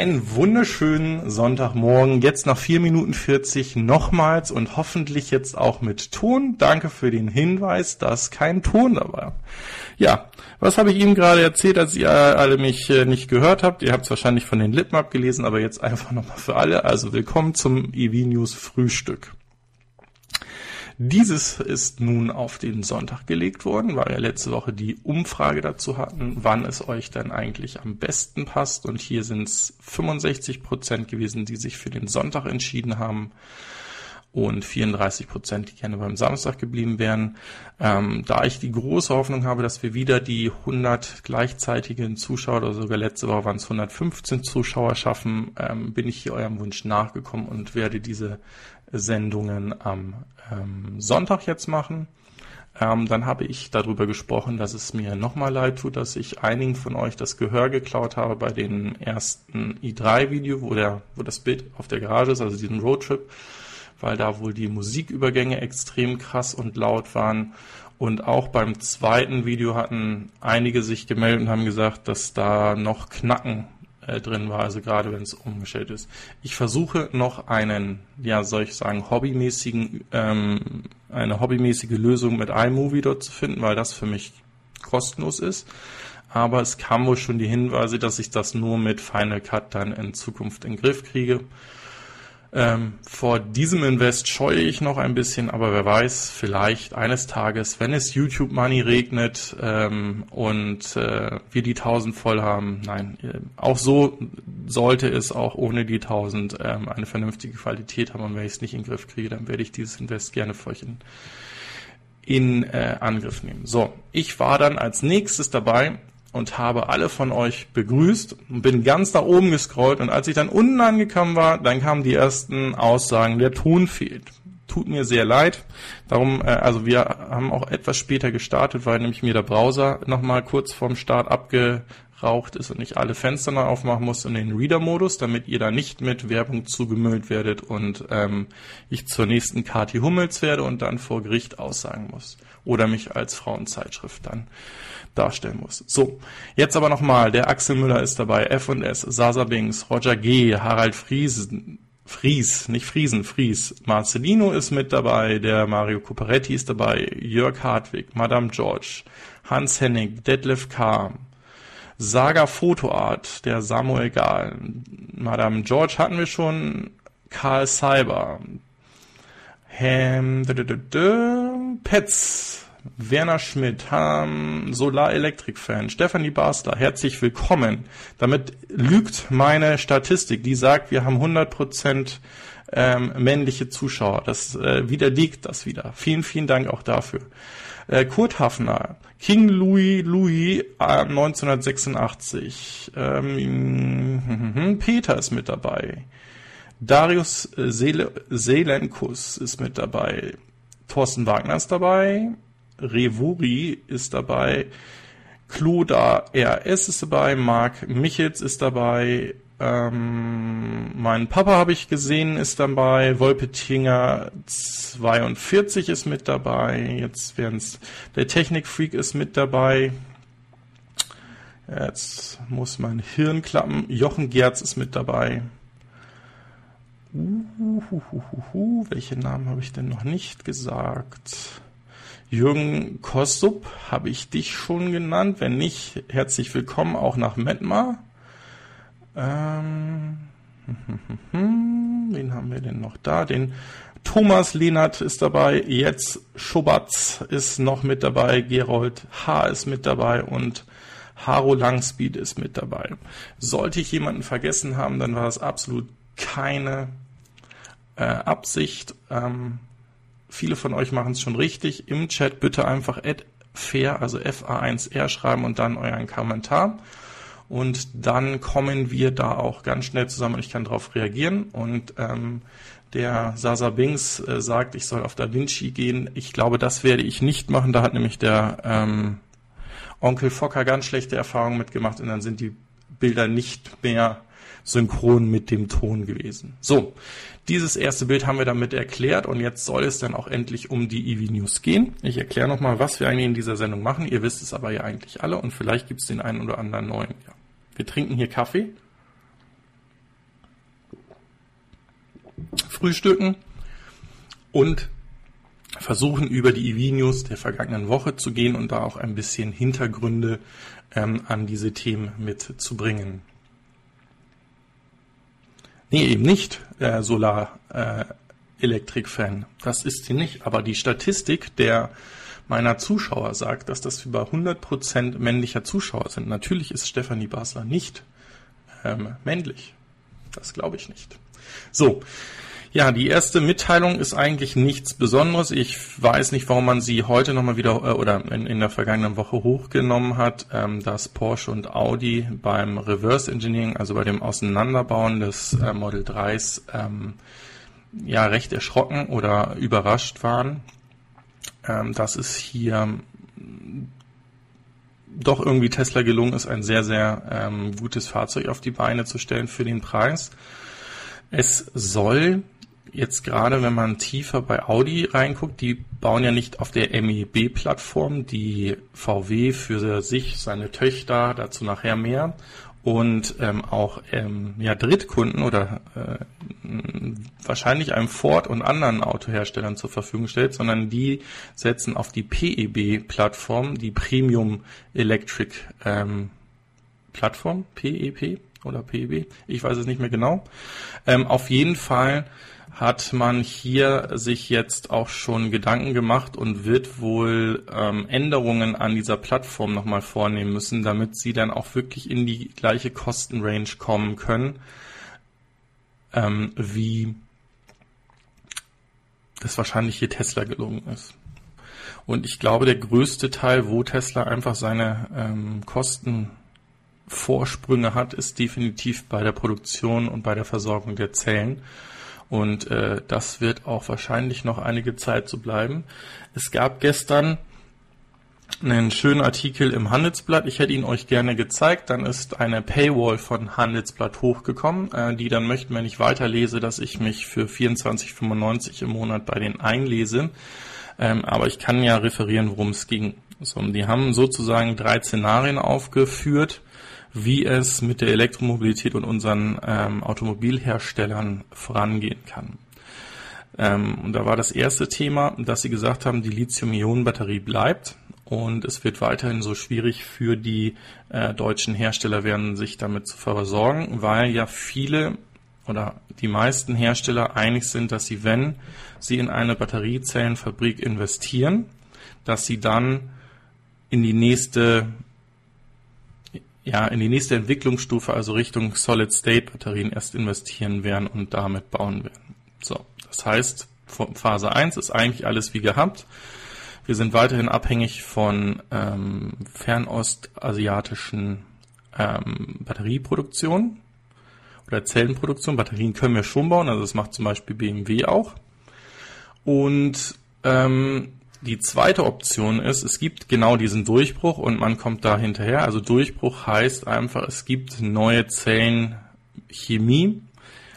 Einen wunderschönen Sonntagmorgen, jetzt nach 4 Minuten 40 nochmals und hoffentlich jetzt auch mit Ton. Danke für den Hinweis, dass kein Ton dabei war. Ja, was habe ich Ihnen gerade erzählt, als ihr alle mich äh, nicht gehört habt? Ihr habt es wahrscheinlich von den Lippen abgelesen, aber jetzt einfach nochmal für alle. Also willkommen zum EV News Frühstück. Dieses ist nun auf den Sonntag gelegt worden, weil wir letzte Woche die Umfrage dazu hatten, wann es euch dann eigentlich am besten passt. Und hier sind es 65 Prozent gewesen, die sich für den Sonntag entschieden haben und 34 Prozent, die gerne beim Samstag geblieben wären. Ähm, da ich die große Hoffnung habe, dass wir wieder die 100 gleichzeitigen Zuschauer oder sogar letzte Woche waren es 115 Zuschauer schaffen, ähm, bin ich hier eurem Wunsch nachgekommen und werde diese Sendungen am ähm, Sonntag jetzt machen. Ähm, dann habe ich darüber gesprochen, dass es mir nochmal leid tut, dass ich einigen von euch das Gehör geklaut habe bei dem ersten i3-Video, wo, wo das Bild auf der Garage ist, also diesem Roadtrip weil da wohl die Musikübergänge extrem krass und laut waren. Und auch beim zweiten Video hatten einige sich gemeldet und haben gesagt, dass da noch Knacken äh, drin war, also gerade wenn es umgestellt ist. Ich versuche noch einen, ja, soll ich sagen, hobbymäßigen, ähm, eine hobbymäßige Lösung mit iMovie dort zu finden, weil das für mich kostenlos ist. Aber es kam wohl schon die Hinweise, dass ich das nur mit Final Cut dann in Zukunft in den Griff kriege. Ähm, vor diesem Invest scheue ich noch ein bisschen, aber wer weiß, vielleicht eines Tages, wenn es YouTube Money regnet ähm, und äh, wir die 1000 voll haben, nein, äh, auch so sollte es auch ohne die 1000 ähm, eine vernünftige Qualität haben. Und wenn ich es nicht in den Griff kriege, dann werde ich dieses Invest gerne für euch in, in äh, Angriff nehmen. So, ich war dann als nächstes dabei und habe alle von euch begrüßt und bin ganz da oben gescrollt und als ich dann unten angekommen war, dann kamen die ersten Aussagen, der Ton fehlt. Tut mir sehr leid. Darum, äh, also wir haben auch etwas später gestartet, weil nämlich mir der Browser nochmal kurz vorm Start abgeraucht ist und ich alle Fenster neu aufmachen muss in den Reader-Modus, damit ihr da nicht mit Werbung zugemüllt werdet und ähm, ich zur nächsten Kati Hummels werde und dann vor Gericht aussagen muss. Oder mich als Frauenzeitschrift dann darstellen muss. So, jetzt aber nochmal, der Axel Müller ist dabei, F&S, Sasa Bings, Roger G., Harald Friesen, Fries, nicht Friesen, Fries. Marcelino ist mit dabei, der Mario Cuperetti ist dabei, Jörg Hartwig, Madame George, Hans Hennig, Detlef K., Saga Fotoart, der Samuel Gahl, Madame George hatten wir schon, Karl Cyber, Ham, Petz, Werner Schmidt, ähm, Solar-Elektrik-Fan, Stefanie Basler, herzlich willkommen. Damit lügt meine Statistik, die sagt, wir haben 100% ähm, männliche Zuschauer. Das äh, widerlegt das wieder. Vielen, vielen Dank auch dafür. Äh, Kurt Hafner, King Louis Louis äh, 1986, ähm, Peter ist mit dabei. Darius Seele, Seelenkus ist mit dabei. Thorsten Wagner ist dabei. Revuri ist dabei, Kloda RS ist dabei, Marc Michels ist dabei, ähm, mein Papa habe ich gesehen, ist dabei, Wolpetinger 42 ist mit dabei, jetzt werden es, der Technikfreak ist mit dabei, jetzt muss mein Hirn klappen, Jochen Gerz ist mit dabei, Uhuhuhuhu, welche Namen habe ich denn noch nicht gesagt? Jürgen Kostup, habe ich dich schon genannt? Wenn nicht, herzlich willkommen auch nach Metmar. Ähm, wen haben wir denn noch da? Den Thomas Lehnert ist dabei, jetzt Schobatz ist noch mit dabei, Gerold H. ist mit dabei und Haro Langspeed ist mit dabei. Sollte ich jemanden vergessen haben, dann war das absolut keine äh, Absicht. Ähm, viele von euch machen es schon richtig. Im Chat bitte einfach fair, also FA1R schreiben und dann euren Kommentar. Und dann kommen wir da auch ganz schnell zusammen und ich kann darauf reagieren. Und ähm, der Sasa Bings äh, sagt, ich soll auf Da Vinci gehen. Ich glaube, das werde ich nicht machen. Da hat nämlich der ähm, Onkel Fokker ganz schlechte Erfahrungen mitgemacht und dann sind die Bilder nicht mehr synchron mit dem Ton gewesen. So, dieses erste Bild haben wir damit erklärt und jetzt soll es dann auch endlich um die EV News gehen. Ich erkläre nochmal, was wir eigentlich in dieser Sendung machen. Ihr wisst es aber ja eigentlich alle und vielleicht gibt es den einen oder anderen neuen. Ja. Wir trinken hier Kaffee, frühstücken und versuchen über die EV-News der vergangenen Woche zu gehen und da auch ein bisschen Hintergründe ähm, an diese Themen mitzubringen. Nee, eben nicht äh, Solar äh. Das ist sie nicht. Aber die Statistik der meiner Zuschauer sagt, dass das über 100% männlicher Zuschauer sind. Natürlich ist Stefanie Basler nicht ähm, männlich. Das glaube ich nicht. So, ja, die erste Mitteilung ist eigentlich nichts Besonderes. Ich weiß nicht, warum man sie heute nochmal wieder äh, oder in, in, der vergangenen Woche hochgenommen hat, ähm, dass Porsche und Audi beim Reverse Engineering, also bei dem Auseinanderbauen des äh, Model 3s, ähm, ja recht erschrocken oder überrascht waren, ähm, dass es hier doch irgendwie Tesla gelungen ist, ein sehr, sehr ähm, gutes Fahrzeug auf die Beine zu stellen für den Preis. Es soll jetzt gerade, wenn man tiefer bei Audi reinguckt, die bauen ja nicht auf der MEB-Plattform, die VW für sich, seine Töchter, dazu nachher mehr, und ähm, auch ähm, ja, Drittkunden oder äh, wahrscheinlich einem Ford und anderen Autoherstellern zur Verfügung stellt, sondern die setzen auf die PEB-Plattform, die Premium Electric ähm, Plattform, PEP oder PEB, ich weiß es nicht mehr genau. Ähm, auf jeden Fall hat man hier sich jetzt auch schon Gedanken gemacht und wird wohl ähm, Änderungen an dieser Plattform nochmal vornehmen müssen, damit sie dann auch wirklich in die gleiche Kostenrange kommen können, ähm, wie das wahrscheinlich hier Tesla gelungen ist. Und ich glaube, der größte Teil, wo Tesla einfach seine ähm, Kostenvorsprünge hat, ist definitiv bei der Produktion und bei der Versorgung der Zellen. Und äh, das wird auch wahrscheinlich noch einige Zeit so bleiben. Es gab gestern einen schönen Artikel im Handelsblatt. Ich hätte ihn euch gerne gezeigt. Dann ist eine Paywall von Handelsblatt hochgekommen, äh, die dann möchten, wenn ich weiterlese, dass ich mich für 24,95 im Monat bei denen einlese. Ähm, aber ich kann ja referieren, worum es ging. So, die haben sozusagen drei Szenarien aufgeführt, wie es mit der Elektromobilität und unseren ähm, Automobilherstellern vorangehen kann. Ähm, und da war das erste Thema, dass sie gesagt haben, die Lithium-Ionen-Batterie bleibt und es wird weiterhin so schwierig für die äh, deutschen Hersteller werden, sich damit zu versorgen, weil ja viele oder die meisten Hersteller einig sind, dass sie, wenn sie in eine Batteriezellenfabrik investieren, dass sie dann in die nächste ja, in die nächste Entwicklungsstufe, also Richtung Solid-State-Batterien erst investieren werden und damit bauen werden. So, das heißt, Phase 1 ist eigentlich alles wie gehabt. Wir sind weiterhin abhängig von ähm, fernostasiatischen ähm, Batterieproduktion oder Zellenproduktion. Batterien können wir schon bauen, also das macht zum Beispiel BMW auch. Und ähm, die zweite Option ist, es gibt genau diesen Durchbruch und man kommt da hinterher. Also Durchbruch heißt einfach, es gibt neue Zellenchemie,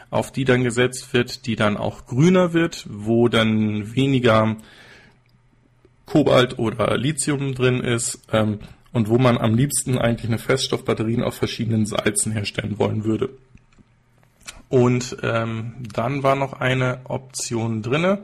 auf die dann gesetzt wird, die dann auch grüner wird, wo dann weniger Kobalt oder Lithium drin ist ähm, und wo man am liebsten eigentlich eine Feststoffbatterien auf verschiedenen Salzen herstellen wollen würde. Und ähm, dann war noch eine Option drinne,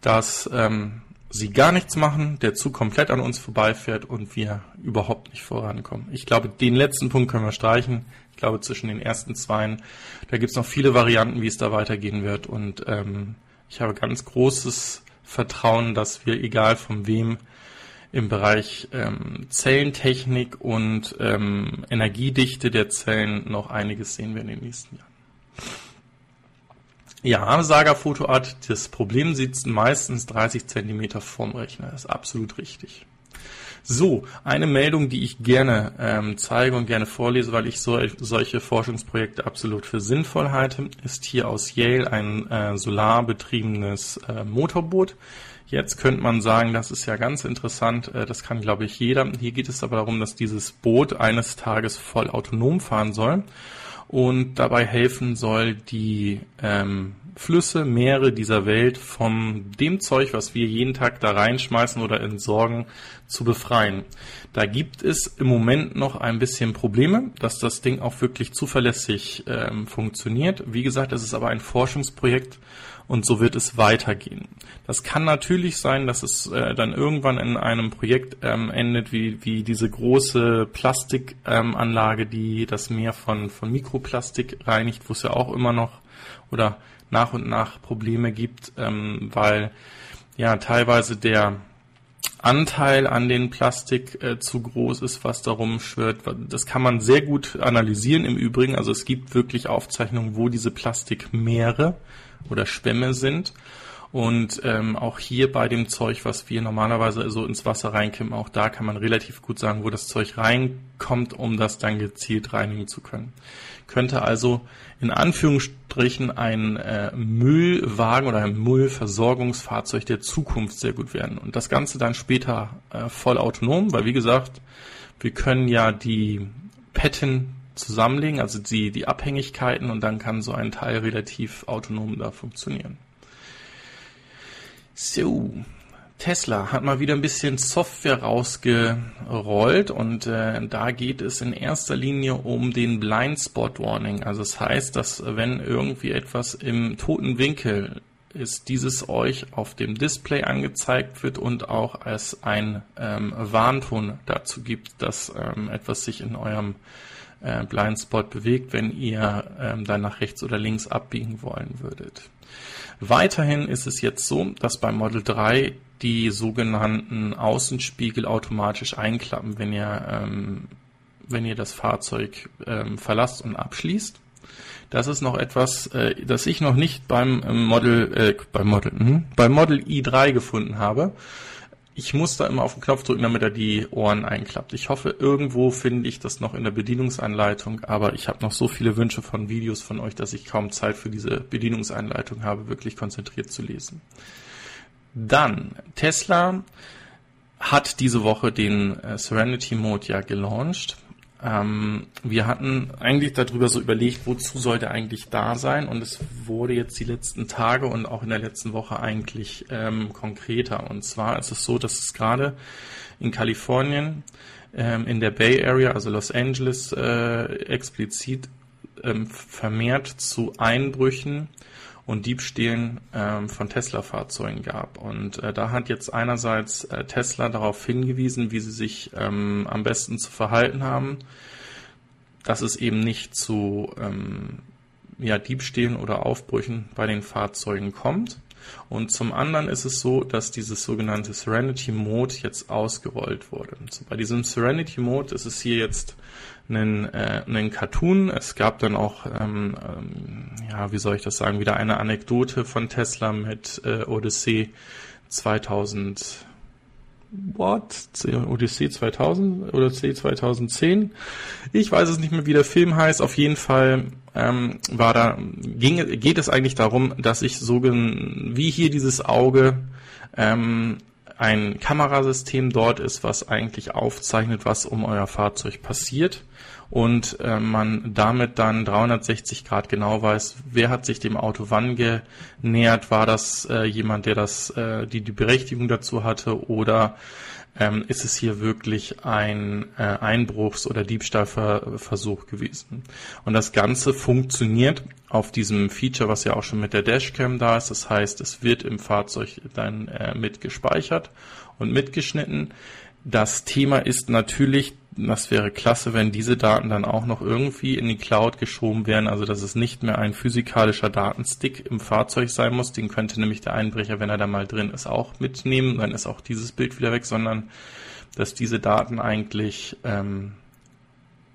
dass ähm, sie gar nichts machen, der Zug komplett an uns vorbeifährt und wir überhaupt nicht vorankommen. Ich glaube, den letzten Punkt können wir streichen. Ich glaube, zwischen den ersten zweien, da gibt es noch viele Varianten, wie es da weitergehen wird. Und ähm, ich habe ganz großes Vertrauen, dass wir, egal von wem, im Bereich ähm, Zellentechnik und ähm, Energiedichte der Zellen noch einiges sehen werden in den nächsten Jahren. Ja, Saga Fotoart, das Problem sitzt meistens 30 Zentimeter vorm Rechner. Das ist absolut richtig. So, eine Meldung, die ich gerne ähm, zeige und gerne vorlese, weil ich so, solche Forschungsprojekte absolut für sinnvoll halte, ist hier aus Yale ein äh, solarbetriebenes äh, Motorboot. Jetzt könnte man sagen, das ist ja ganz interessant, äh, das kann glaube ich jeder. Hier geht es aber darum, dass dieses Boot eines Tages voll autonom fahren soll und dabei helfen soll, die ähm, Flüsse, Meere dieser Welt von dem Zeug, was wir jeden Tag da reinschmeißen oder entsorgen, zu befreien. Da gibt es im Moment noch ein bisschen Probleme, dass das Ding auch wirklich zuverlässig ähm, funktioniert. Wie gesagt, es ist aber ein Forschungsprojekt und so wird es weitergehen. Das kann natürlich sein, dass es äh, dann irgendwann in einem Projekt ähm, endet, wie, wie diese große Plastikanlage, ähm, die das Meer von, von Mikroplastik reinigt, wo es ja auch immer noch oder nach und nach Probleme gibt, ähm, weil ja teilweise der Anteil an den Plastik äh, zu groß ist, was darum schwirrt. Das kann man sehr gut analysieren im Übrigen. Also es gibt wirklich Aufzeichnungen, wo diese Plastikmeere oder Schwämme sind. Und ähm, auch hier bei dem Zeug, was wir normalerweise so ins Wasser reinkippen, auch da kann man relativ gut sagen, wo das Zeug reinkommt, um das dann gezielt reinigen zu können. Könnte also in Anführungsstrichen ein äh, Müllwagen oder ein Müllversorgungsfahrzeug der Zukunft sehr gut werden. Und das Ganze dann später äh, voll autonom, weil wie gesagt, wir können ja die Petten zusammenlegen, also die, die Abhängigkeiten und dann kann so ein Teil relativ autonom da funktionieren. So, Tesla hat mal wieder ein bisschen Software rausgerollt und äh, da geht es in erster Linie um den Blind Spot Warning. Also das heißt, dass wenn irgendwie etwas im toten Winkel ist, dieses euch auf dem Display angezeigt wird und auch als ein ähm, Warnton dazu gibt, dass ähm, etwas sich in eurem äh, Blindspot bewegt, wenn ihr ähm, dann nach rechts oder links abbiegen wollen würdet. Weiterhin ist es jetzt so, dass beim Model 3 die sogenannten Außenspiegel automatisch einklappen, wenn ihr, ähm, wenn ihr das Fahrzeug ähm, verlasst und abschließt. Das ist noch etwas, äh, das ich noch nicht beim ähm, Model, äh, beim Model, mh, beim Model i3 gefunden habe. Ich muss da immer auf den Knopf drücken, damit er die Ohren einklappt. Ich hoffe, irgendwo finde ich das noch in der Bedienungsanleitung, aber ich habe noch so viele Wünsche von Videos von euch, dass ich kaum Zeit für diese Bedienungsanleitung habe, wirklich konzentriert zu lesen. Dann, Tesla hat diese Woche den äh, Serenity Mode ja gelauncht. Ähm, wir hatten eigentlich darüber so überlegt, wozu sollte eigentlich da sein und es wurde jetzt die letzten Tage und auch in der letzten Woche eigentlich ähm, konkreter. Und zwar ist es so, dass es gerade in Kalifornien, ähm, in der Bay Area, also Los Angeles äh, explizit, ähm, vermehrt zu Einbrüchen und Diebstählen ähm, von Tesla-Fahrzeugen gab. Und äh, da hat jetzt einerseits äh, Tesla darauf hingewiesen, wie sie sich ähm, am besten zu verhalten haben, dass es eben nicht zu ähm, ja, Diebstählen oder Aufbrüchen bei den Fahrzeugen kommt. Und zum anderen ist es so, dass dieses sogenannte Serenity Mode jetzt ausgerollt wurde. So, bei diesem Serenity Mode ist es hier jetzt einen, äh, einen Cartoon. Es gab dann auch, ähm, ähm, ja, wie soll ich das sagen, wieder eine Anekdote von Tesla mit äh, Odyssey 2000. What? Odyssey 2000 oder C 2010? Ich weiß es nicht mehr, wie der Film heißt. Auf jeden Fall ähm, war da ging, geht es eigentlich darum, dass ich so wie hier dieses Auge ähm, ein Kamerasystem dort ist, was eigentlich aufzeichnet, was um euer Fahrzeug passiert. Und äh, man damit dann 360 Grad genau weiß, wer hat sich dem Auto wann genähert, war das äh, jemand, der das äh, die die Berechtigung dazu hatte? Oder ähm, ist es hier wirklich ein äh, Einbruchs- oder Diebstahlversuch gewesen. Und das Ganze funktioniert auf diesem Feature, was ja auch schon mit der Dashcam da ist. Das heißt, es wird im Fahrzeug dann äh, mit gespeichert und mitgeschnitten. Das Thema ist natürlich, das wäre klasse, wenn diese Daten dann auch noch irgendwie in die Cloud geschoben werden, also dass es nicht mehr ein physikalischer Datenstick im Fahrzeug sein muss, den könnte nämlich der Einbrecher, wenn er da mal drin ist, auch mitnehmen, dann ist auch dieses Bild wieder weg, sondern dass diese Daten eigentlich ähm,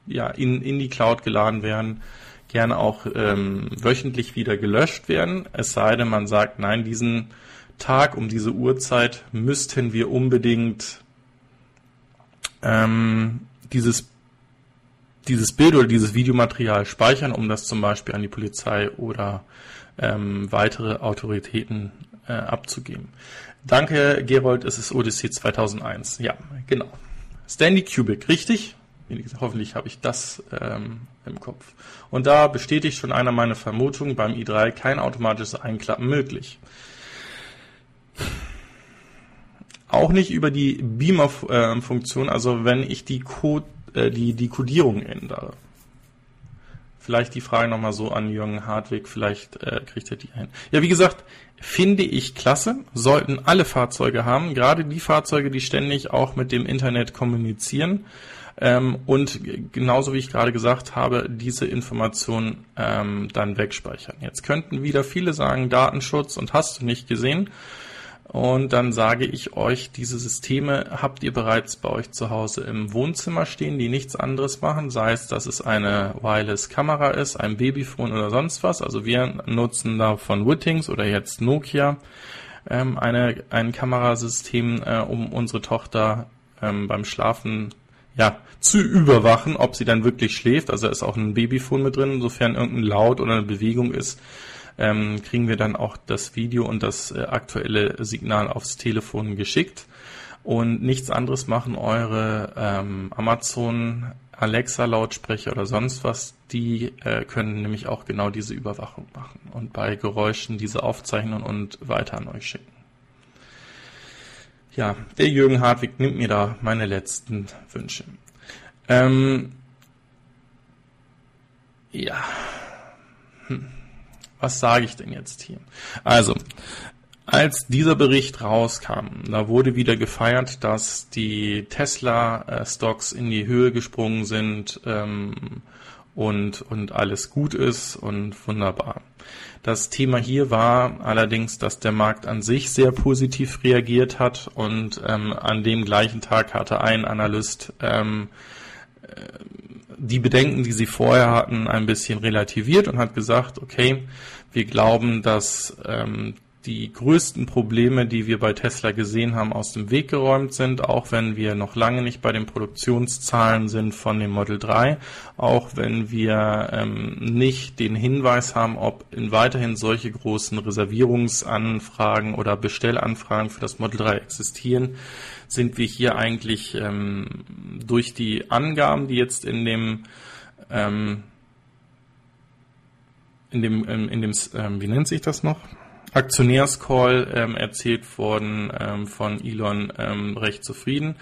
ja in, in die Cloud geladen werden, gerne auch ähm, wöchentlich wieder gelöscht werden, es sei denn, man sagt, nein, diesen Tag um diese Uhrzeit müssten wir unbedingt ähm, dieses dieses Bild oder dieses Videomaterial speichern, um das zum Beispiel an die Polizei oder ähm, weitere Autoritäten äh, abzugeben. Danke, Gerold, es ist Odyssey 2001. Ja, genau. Stanley Kubrick, richtig? Hoffentlich habe ich das ähm, im Kopf. Und da bestätigt schon einer meiner Vermutungen, beim i3 kein automatisches Einklappen möglich. Auch nicht über die Beamer-Funktion, also wenn ich die, Code, äh, die, die Codierung ändere. Vielleicht die Frage nochmal so an Jürgen Hartwig, vielleicht äh, kriegt er die ein. Ja, wie gesagt, finde ich klasse, sollten alle Fahrzeuge haben, gerade die Fahrzeuge, die ständig auch mit dem Internet kommunizieren. Ähm, und genauso wie ich gerade gesagt habe, diese Information ähm, dann wegspeichern. Jetzt könnten wieder viele sagen, Datenschutz und hast du nicht gesehen. Und dann sage ich euch, diese Systeme habt ihr bereits bei euch zu Hause im Wohnzimmer stehen, die nichts anderes machen, sei es, dass es eine Wireless-Kamera ist, ein Babyphone oder sonst was. Also wir nutzen da von Wittings oder jetzt Nokia ähm, eine, ein Kamerasystem, äh, um unsere Tochter ähm, beim Schlafen ja, zu überwachen, ob sie dann wirklich schläft. Also ist auch ein Babyphone mit drin, insofern irgendein Laut oder eine Bewegung ist, ähm, kriegen wir dann auch das Video und das äh, aktuelle Signal aufs Telefon geschickt. Und nichts anderes machen eure ähm, Amazon Alexa Lautsprecher oder sonst was, die äh, können nämlich auch genau diese Überwachung machen und bei Geräuschen diese aufzeichnen und weiter an euch schicken. Ja, der Jürgen Hartwig nimmt mir da meine letzten Wünsche. Ähm, ja. Hm was sage ich denn jetzt hier? Also, als dieser Bericht rauskam, da wurde wieder gefeiert, dass die Tesla-Stocks in die Höhe gesprungen sind ähm, und, und alles gut ist und wunderbar. Das Thema hier war allerdings, dass der Markt an sich sehr positiv reagiert hat und ähm, an dem gleichen Tag hatte ein Analyst ähm, die Bedenken, die sie vorher hatten, ein bisschen relativiert und hat gesagt, okay, wir glauben, dass ähm, die größten Probleme, die wir bei Tesla gesehen haben, aus dem Weg geräumt sind, auch wenn wir noch lange nicht bei den Produktionszahlen sind von dem Model 3, auch wenn wir ähm, nicht den Hinweis haben, ob in weiterhin solche großen Reservierungsanfragen oder Bestellanfragen für das Model 3 existieren, sind wir hier eigentlich ähm, durch die Angaben, die jetzt in dem ähm, in dem, ähm, in dem, ähm, wie nennt sich das noch? Aktionärscall ähm, erzählt worden ähm, von Elon ähm, recht zufrieden.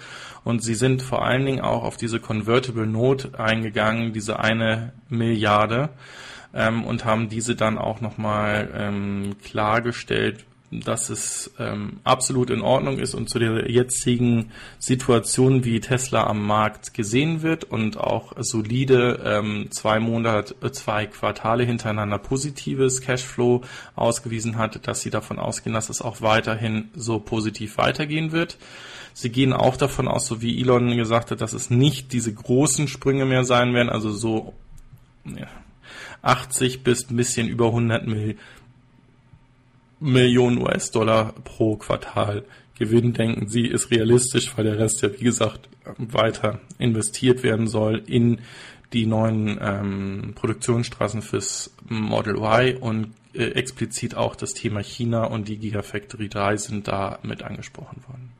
Und sie sind vor allen Dingen auch auf diese Convertible Note eingegangen, diese eine Milliarde, ähm, und haben diese dann auch nochmal ähm, klargestellt, dass es ähm, absolut in Ordnung ist und zu der jetzigen Situation, wie Tesla am Markt gesehen wird und auch solide ähm, zwei Monate, äh, zwei Quartale hintereinander positives Cashflow ausgewiesen hat, dass sie davon ausgehen, dass es auch weiterhin so positiv weitergehen wird. Sie gehen auch davon aus, so wie Elon gesagt hat, dass es nicht diese großen Sprünge mehr sein werden, also so ja, 80 bis ein bisschen über 100 Millionen Millionen US-Dollar pro Quartal Gewinn, denken Sie, ist realistisch, weil der Rest ja, wie gesagt, weiter investiert werden soll in die neuen ähm, Produktionsstraßen fürs Model Y und äh, explizit auch das Thema China und die Gigafactory 3 sind da mit angesprochen worden.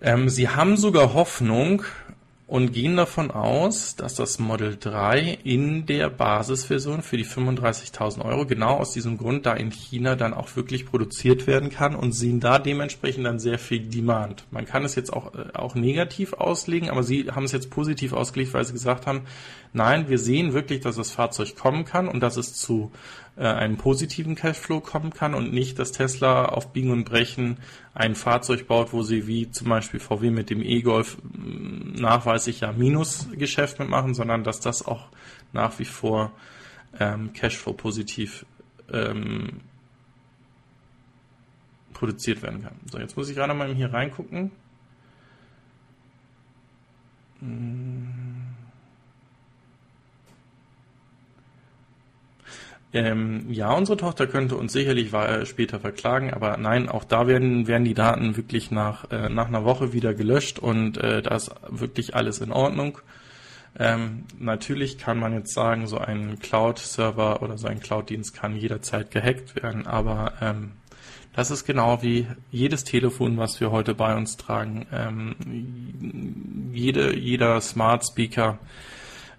Ähm, Sie haben sogar Hoffnung, und gehen davon aus, dass das Model 3 in der Basisversion für die 35.000 Euro genau aus diesem Grund da in China dann auch wirklich produziert werden kann und sehen da dementsprechend dann sehr viel Demand. Man kann es jetzt auch, äh, auch negativ auslegen, aber sie haben es jetzt positiv ausgelegt, weil sie gesagt haben, nein, wir sehen wirklich, dass das Fahrzeug kommen kann und dass es zu äh, einem positiven Cashflow kommen kann und nicht, dass Tesla auf Biegen und Brechen ein Fahrzeug baut, wo sie wie zum Beispiel VW mit dem E-Golf mm, nachweislich ja Minusgeschäft mitmachen, sondern dass das auch nach wie vor ähm, Cashflow positiv ähm, produziert werden kann. So, jetzt muss ich gerade mal hier reingucken. Hm. Ähm, ja, unsere Tochter könnte uns sicherlich später verklagen, aber nein, auch da werden, werden die Daten wirklich nach, äh, nach einer Woche wieder gelöscht und äh, da ist wirklich alles in Ordnung. Ähm, natürlich kann man jetzt sagen, so ein Cloud-Server oder so ein Cloud-Dienst kann jederzeit gehackt werden, aber ähm, Das ist genau wie jedes Telefon, was wir heute bei uns tragen. Ähm, jede, jeder Smart Speaker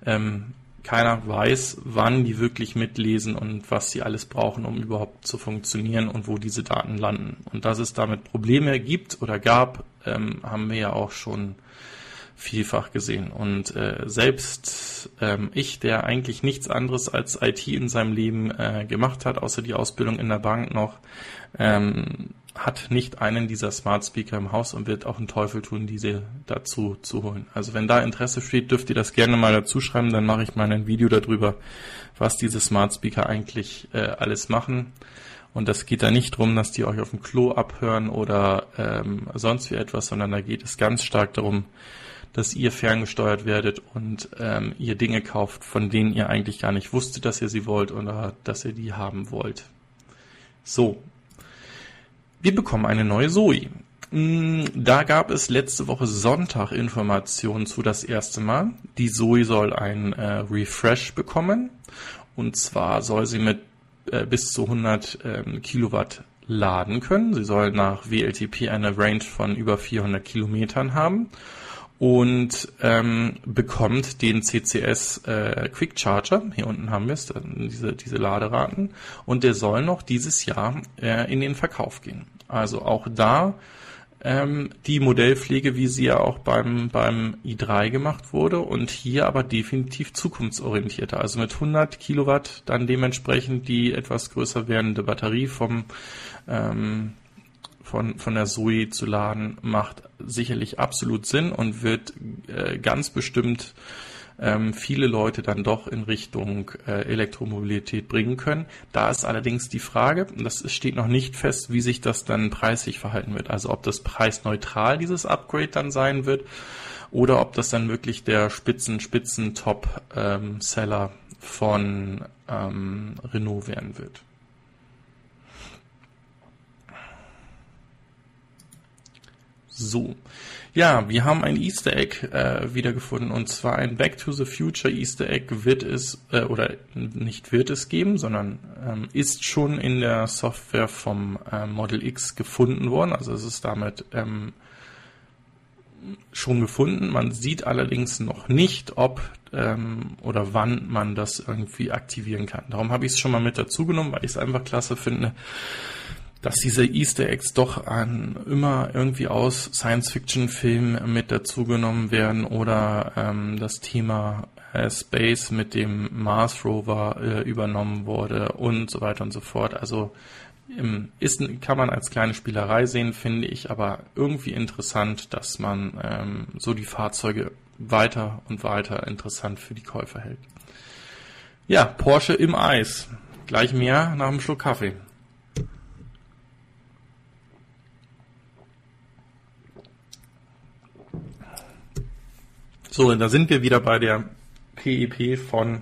ähm, keiner weiß, wann die wirklich mitlesen und was sie alles brauchen, um überhaupt zu funktionieren und wo diese Daten landen. Und dass es damit Probleme gibt oder gab, ähm, haben wir ja auch schon vielfach gesehen. Und äh, selbst ähm, ich, der eigentlich nichts anderes als IT in seinem Leben äh, gemacht hat, außer die Ausbildung in der Bank noch, ähm, hat nicht einen dieser Smart Speaker im Haus und wird auch einen Teufel tun, diese dazu zu holen. Also wenn da Interesse steht, dürft ihr das gerne mal dazu schreiben, dann mache ich mal ein Video darüber, was diese Smart Speaker eigentlich äh, alles machen. Und das geht da nicht drum, dass die euch auf dem Klo abhören oder ähm, sonst wie etwas, sondern da geht es ganz stark darum, dass ihr ferngesteuert werdet und ähm, ihr Dinge kauft, von denen ihr eigentlich gar nicht wusstet, dass ihr sie wollt oder dass ihr die haben wollt. So, wir bekommen eine neue Zoe. Mm, da gab es letzte Woche Sonntag Informationen zu das erste Mal. Die Zoe soll ein äh, Refresh bekommen. Und zwar soll sie mit äh, bis zu 100 ähm, Kilowatt laden können. Sie soll nach WLTP eine Range von über 400 Kilometern haben und ähm, bekommt den CCS äh, Quick Charger. Hier unten haben wir es, diese, diese Laderaten. Und der soll noch dieses Jahr äh, in den Verkauf gehen. Also auch da ähm, die Modellpflege, wie sie ja auch beim, beim i3 gemacht wurde und hier aber definitiv zukunftsorientierter. Also mit 100 Kilowatt dann dementsprechend die etwas größer werdende Batterie vom ähm, von, von der Zoe zu laden, macht sicherlich absolut Sinn und wird äh, ganz bestimmt ähm, viele Leute dann doch in Richtung äh, Elektromobilität bringen können. Da ist allerdings die Frage, das steht noch nicht fest, wie sich das dann preislich verhalten wird. Also ob das preisneutral dieses Upgrade dann sein wird oder ob das dann wirklich der Spitzen, Spitzen Top-Seller ähm, von ähm, Renault werden wird. So. Ja, wir haben ein Easter Egg äh, wiedergefunden und zwar ein Back to the Future Easter Egg wird es äh, oder nicht wird es geben, sondern ähm, ist schon in der Software vom äh, Model X gefunden worden. Also es ist damit ähm, schon gefunden. Man sieht allerdings noch nicht, ob ähm, oder wann man das irgendwie aktivieren kann. Darum habe ich es schon mal mit dazu genommen, weil ich es einfach klasse finde dass diese Easter Eggs doch an, immer irgendwie aus Science-Fiction-Filmen mit dazugenommen werden oder ähm, das Thema äh, Space mit dem Mars Rover äh, übernommen wurde und so weiter und so fort. Also ähm, ist, kann man als kleine Spielerei sehen, finde ich, aber irgendwie interessant, dass man ähm, so die Fahrzeuge weiter und weiter interessant für die Käufer hält. Ja, Porsche im Eis. Gleich mehr nach einem Schluck Kaffee. So, da sind wir wieder bei der PEP e von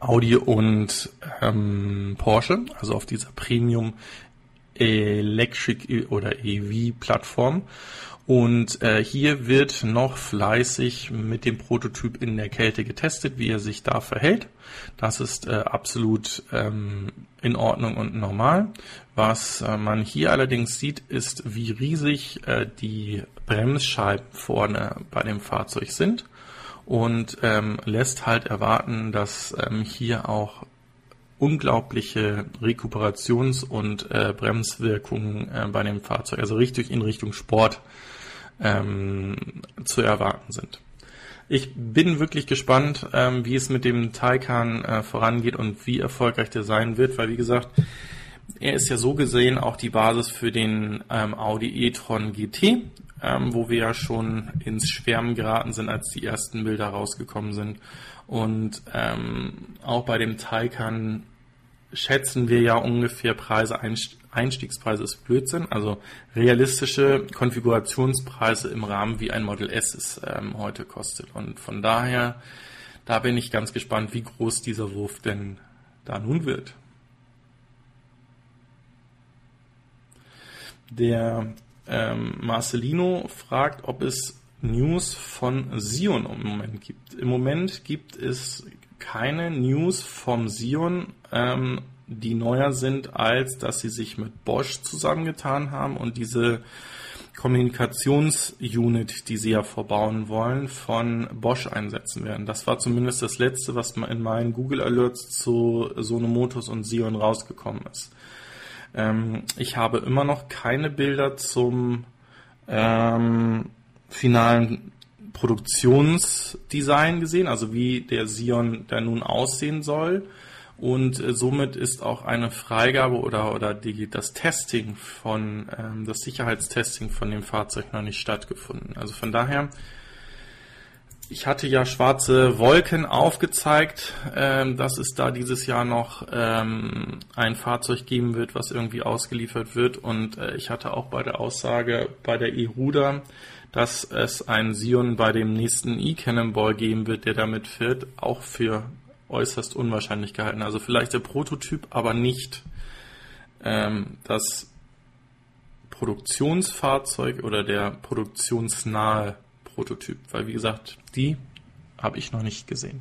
Audi und ähm, Porsche, also auf dieser Premium Electric oder EV Plattform. Und äh, hier wird noch fleißig mit dem Prototyp in der Kälte getestet, wie er sich da verhält. Das ist äh, absolut ähm, in Ordnung und normal. Was äh, man hier allerdings sieht, ist, wie riesig äh, die Bremsscheiben vorne bei dem Fahrzeug sind und ähm, lässt halt erwarten, dass ähm, hier auch unglaubliche Rekuperations- und äh, Bremswirkungen äh, bei dem Fahrzeug, also richtig in Richtung Sport ähm, zu erwarten sind. Ich bin wirklich gespannt, ähm, wie es mit dem Taycan äh, vorangeht und wie erfolgreich der sein wird, weil wie gesagt, er ist ja so gesehen auch die Basis für den ähm, Audi e-tron GT, ähm, wo wir ja schon ins Schwärmen geraten sind, als die ersten Bilder rausgekommen sind. Und ähm, auch bei dem Taycan schätzen wir ja ungefähr Preise, Einstiegspreise ist Blödsinn, also realistische Konfigurationspreise im Rahmen, wie ein Model S es ähm, heute kostet. Und von daher, da bin ich ganz gespannt, wie groß dieser Wurf denn da nun wird. Der ähm, Marcelino fragt, ob es News von Sion im Moment gibt. Im Moment gibt es keine News vom Sion, ähm, die neuer sind, als dass sie sich mit Bosch zusammengetan haben und diese Kommunikationsunit, die sie ja vorbauen wollen, von Bosch einsetzen werden. Das war zumindest das letzte, was in meinen Google Alerts zu Sonomotos und Sion rausgekommen ist. Ähm, ich habe immer noch keine Bilder zum ähm, finalen Produktionsdesign gesehen, also wie der Sion da nun aussehen soll. Und äh, somit ist auch eine Freigabe oder, oder die, das Testing von, ähm, das Sicherheitstesting von dem Fahrzeug noch nicht stattgefunden. Also von daher, ich hatte ja schwarze Wolken aufgezeigt, ähm, dass es da dieses Jahr noch ähm, ein Fahrzeug geben wird, was irgendwie ausgeliefert wird. Und äh, ich hatte auch bei der Aussage bei der E-Ruder, dass es einen Sion bei dem nächsten E-Cannonball geben wird, der damit fährt, auch für äußerst unwahrscheinlich gehalten. Also vielleicht der Prototyp, aber nicht ähm, das Produktionsfahrzeug oder der produktionsnahe Prototyp. Weil wie gesagt, die habe ich noch nicht gesehen.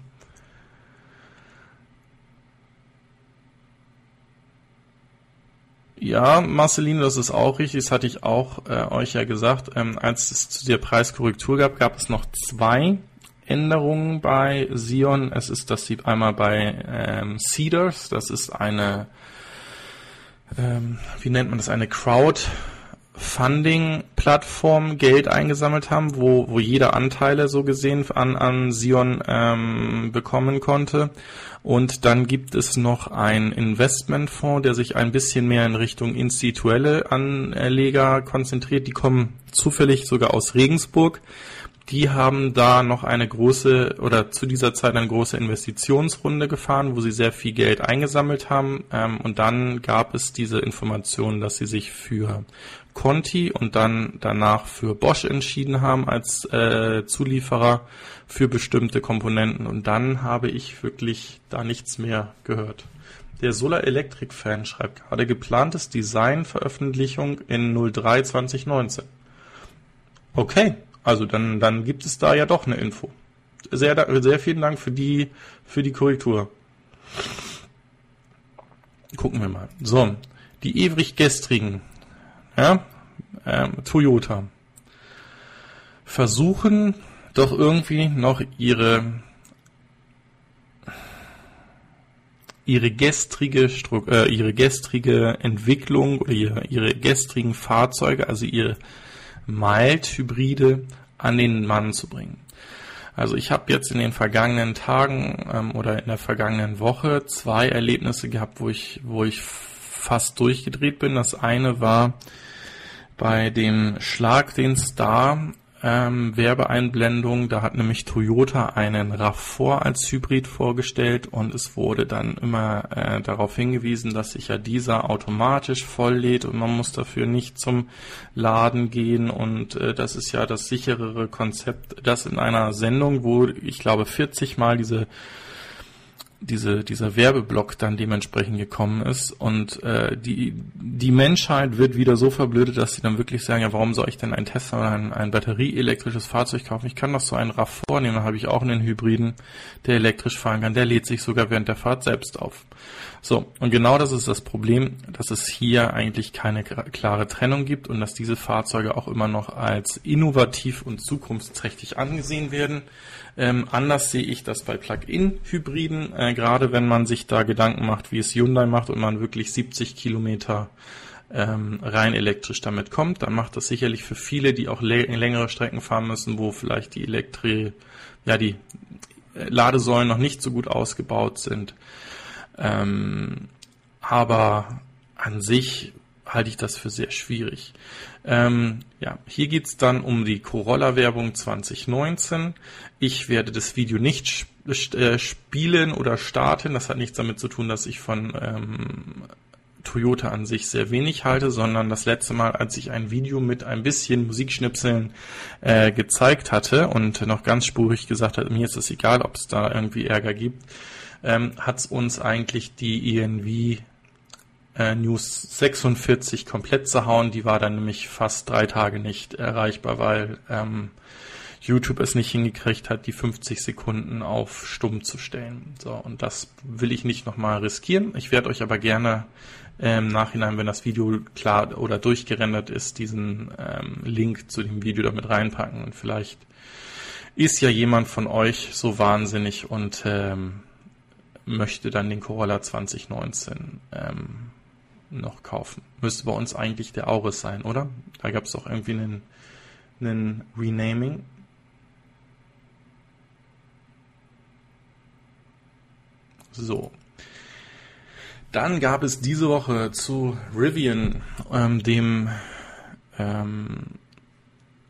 Ja, Marceline, das ist auch richtig. Das hatte ich auch äh, euch ja gesagt. Ähm, als es zu der Preiskorrektur gab, gab es noch zwei Änderungen bei Sion. Es ist, dass sie einmal bei ähm, Cedars, das ist eine, ähm, wie nennt man das, eine Crowdfunding-Plattform Geld eingesammelt haben, wo, wo jeder Anteile so gesehen an, an Sion ähm, bekommen konnte. Und dann gibt es noch einen Investmentfonds, der sich ein bisschen mehr in Richtung instituelle Anleger konzentriert. Die kommen zufällig sogar aus Regensburg die haben da noch eine große oder zu dieser Zeit eine große Investitionsrunde gefahren, wo sie sehr viel Geld eingesammelt haben. Ähm, und dann gab es diese Information, dass sie sich für Conti und dann danach für Bosch entschieden haben als äh, Zulieferer für bestimmte Komponenten. Und dann habe ich wirklich da nichts mehr gehört. Der Solar Electric Fan schreibt gerade geplantes Design Veröffentlichung in 03 2019. Okay, also dann, dann gibt es da ja doch eine Info. Sehr, sehr vielen Dank für die, für die Korrektur. Gucken wir mal. So, die ewig gestrigen, ja, ähm, Toyota versuchen doch irgendwie noch ihre ihre gestrige äh, ihre gestrige Entwicklung oder ihre, ihre gestrigen Fahrzeuge, also ihre Mild-Hybride an den Mann zu bringen. Also ich habe jetzt in den vergangenen Tagen ähm, oder in der vergangenen Woche zwei Erlebnisse gehabt, wo ich, wo ich fast durchgedreht bin. Das eine war bei dem Schlag den Star ähm, Werbeeinblendung. Da hat nämlich Toyota einen RAV4 als Hybrid vorgestellt und es wurde dann immer äh, darauf hingewiesen, dass sich ja dieser automatisch volllädt und man muss dafür nicht zum Laden gehen und äh, das ist ja das sicherere Konzept. Das in einer Sendung, wo ich glaube 40 Mal diese diese, dieser Werbeblock dann dementsprechend gekommen ist und äh, die, die Menschheit wird wieder so verblödet, dass sie dann wirklich sagen, ja, warum soll ich denn ein Tesla oder ein, ein batterieelektrisches Fahrzeug kaufen? Ich kann doch so einen RAV vornehmen, dann habe ich auch einen Hybriden, der elektrisch fahren kann, der lädt sich sogar während der Fahrt selbst auf. So, und genau das ist das Problem, dass es hier eigentlich keine klare Trennung gibt und dass diese Fahrzeuge auch immer noch als innovativ und zukunftsträchtig angesehen werden. Ähm, anders sehe ich das bei Plug-in-Hybriden, äh, gerade wenn man sich da Gedanken macht, wie es Hyundai macht und man wirklich 70 Kilometer ähm, rein elektrisch damit kommt, dann macht das sicherlich für viele, die auch längere Strecken fahren müssen, wo vielleicht die Elektri, ja die äh, Ladesäulen noch nicht so gut ausgebaut sind. Ähm, aber an sich halte ich das für sehr schwierig. Ähm, ja, hier geht's dann um die Corolla-Werbung 2019. Ich werde das Video nicht sp äh, spielen oder starten. Das hat nichts damit zu tun, dass ich von ähm, Toyota an sich sehr wenig halte, sondern das letzte Mal, als ich ein Video mit ein bisschen Musikschnipseln äh, gezeigt hatte und noch ganz spurig gesagt hat, mir ist es egal, ob es da irgendwie Ärger gibt, ähm, hat uns eigentlich die ENV äh, News 46 komplett zerhauen. Die war dann nämlich fast drei Tage nicht erreichbar, weil ähm, YouTube es nicht hingekriegt hat, die 50 Sekunden auf stumm zu stellen. So, und das will ich nicht nochmal riskieren. Ich werde euch aber gerne im Nachhinein, wenn das Video klar oder durchgerendert ist, diesen ähm, Link zu dem Video damit reinpacken. Und vielleicht ist ja jemand von euch so wahnsinnig und ähm, möchte dann den Corolla 2019 ähm, noch kaufen. Müsste bei uns eigentlich der Auris sein, oder? Da gab es doch irgendwie einen, einen Renaming. So. Dann gab es diese Woche zu Rivian, ähm, dem ähm,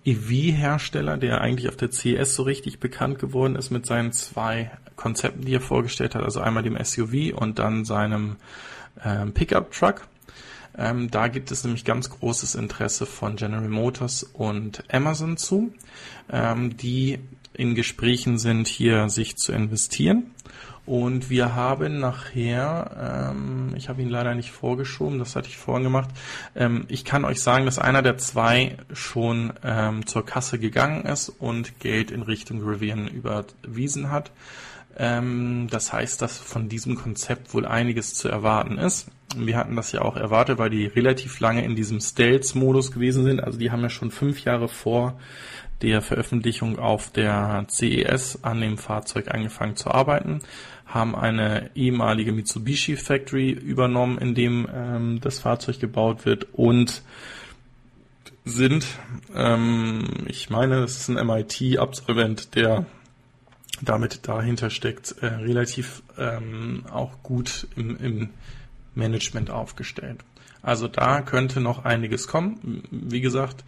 EV-Hersteller, der eigentlich auf der CES so richtig bekannt geworden ist mit seinen zwei Konzepten, die er vorgestellt hat, also einmal dem SUV und dann seinem ähm, Pickup-Truck. Ähm, da gibt es nämlich ganz großes Interesse von General Motors und Amazon zu, ähm, die in Gesprächen sind, hier sich zu investieren. Und wir haben nachher, ähm, ich habe ihn leider nicht vorgeschoben, das hatte ich vorhin gemacht. Ähm, ich kann euch sagen, dass einer der zwei schon ähm, zur Kasse gegangen ist und Geld in Richtung Rivian überwiesen hat. Ähm, das heißt, dass von diesem Konzept wohl einiges zu erwarten ist. Wir hatten das ja auch erwartet, weil die relativ lange in diesem Stealth-Modus gewesen sind. Also die haben ja schon fünf Jahre vor der Veröffentlichung auf der CES an dem Fahrzeug angefangen zu arbeiten, haben eine ehemalige Mitsubishi Factory übernommen, in dem ähm, das Fahrzeug gebaut wird und sind, ähm, ich meine, es ist ein MIT-Absolvent, der damit dahinter steckt, äh, relativ ähm, auch gut im, im Management aufgestellt. Also da könnte noch einiges kommen. Wie gesagt,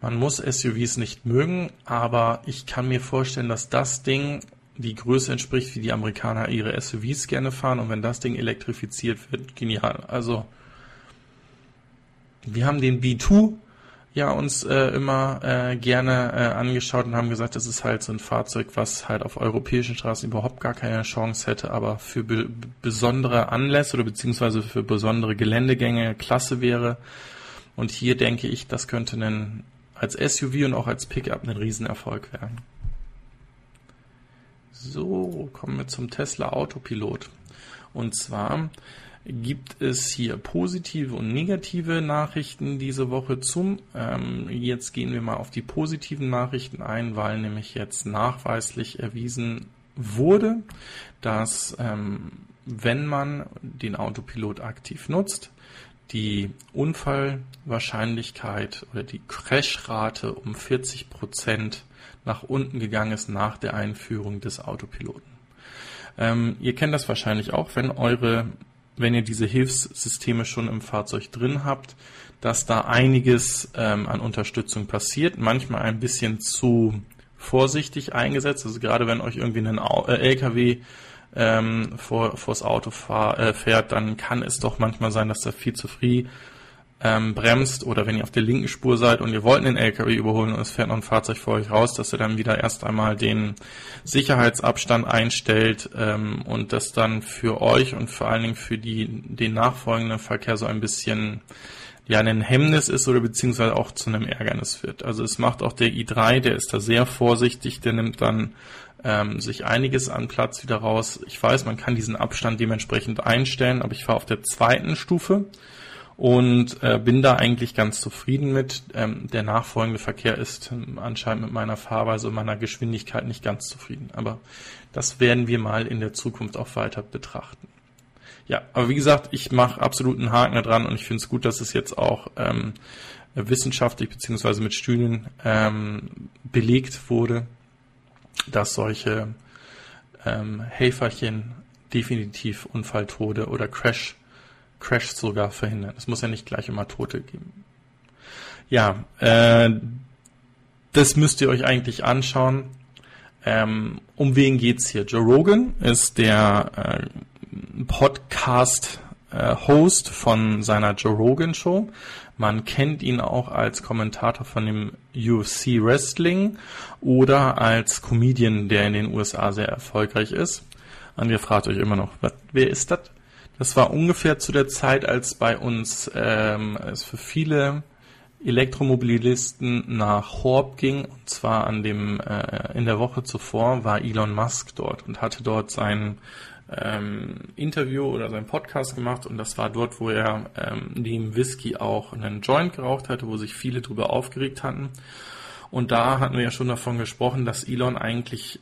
man muss SUVs nicht mögen, aber ich kann mir vorstellen, dass das Ding die Größe entspricht, wie die Amerikaner ihre SUVs gerne fahren. Und wenn das Ding elektrifiziert wird, genial. Also wir haben den B2 ja uns äh, immer äh, gerne äh, angeschaut und haben gesagt, das ist halt so ein Fahrzeug, was halt auf europäischen Straßen überhaupt gar keine Chance hätte, aber für be besondere Anlässe oder beziehungsweise für besondere Geländegänge klasse wäre. Und hier denke ich, das könnte ein, als SUV und auch als Pickup ein Riesenerfolg werden. So, kommen wir zum Tesla Autopilot. Und zwar gibt es hier positive und negative Nachrichten diese Woche zum. Ähm, jetzt gehen wir mal auf die positiven Nachrichten ein, weil nämlich jetzt nachweislich erwiesen wurde, dass ähm, wenn man den Autopilot aktiv nutzt, die Unfallwahrscheinlichkeit oder die Crashrate um 40 Prozent nach unten gegangen ist nach der Einführung des Autopiloten. Ähm, ihr kennt das wahrscheinlich auch, wenn eure wenn ihr diese Hilfssysteme schon im Fahrzeug drin habt, dass da einiges ähm, an Unterstützung passiert, manchmal ein bisschen zu vorsichtig eingesetzt. Also gerade wenn euch irgendwie ein äh, LKW ähm, vor vors Auto fahr, äh, fährt, dann kann es doch manchmal sein, dass da viel zu früh ähm, bremst oder wenn ihr auf der linken Spur seid und ihr wollt einen LKW überholen und es fährt noch ein Fahrzeug vor euch raus, dass ihr dann wieder erst einmal den Sicherheitsabstand einstellt ähm, und das dann für euch und vor allen Dingen für die, den nachfolgenden Verkehr so ein bisschen ja ein Hemmnis ist oder beziehungsweise auch zu einem Ärgernis wird. Also es macht auch der i3, der ist da sehr vorsichtig, der nimmt dann ähm, sich einiges an Platz wieder raus. Ich weiß, man kann diesen Abstand dementsprechend einstellen, aber ich fahre auf der zweiten Stufe und äh, bin da eigentlich ganz zufrieden mit. Ähm, der nachfolgende Verkehr ist ähm, anscheinend mit meiner Fahrweise und meiner Geschwindigkeit nicht ganz zufrieden. Aber das werden wir mal in der Zukunft auch weiter betrachten. Ja, aber wie gesagt, ich mache absolut einen Haken dran und ich finde es gut, dass es jetzt auch ähm, wissenschaftlich beziehungsweise mit Studien ähm, belegt wurde, dass solche ähm, Helferchen definitiv Unfalltode oder Crash Crash sogar verhindern. Es muss ja nicht gleich immer Tote geben. Ja, äh, das müsst ihr euch eigentlich anschauen. Ähm, um wen geht's hier? Joe Rogan ist der äh, Podcast-Host äh, von seiner Joe Rogan Show. Man kennt ihn auch als Kommentator von dem UFC Wrestling oder als Comedian, der in den USA sehr erfolgreich ist. Und ihr fragt euch immer noch, wer ist das? Das war ungefähr zu der Zeit, als bei uns ähm, es für viele Elektromobilisten nach Horb ging. Und zwar an dem äh, in der Woche zuvor war Elon Musk dort und hatte dort sein ähm, Interview oder sein Podcast gemacht. Und das war dort, wo er ähm, neben Whisky auch einen Joint geraucht hatte, wo sich viele drüber aufgeregt hatten. Und da hatten wir ja schon davon gesprochen, dass Elon eigentlich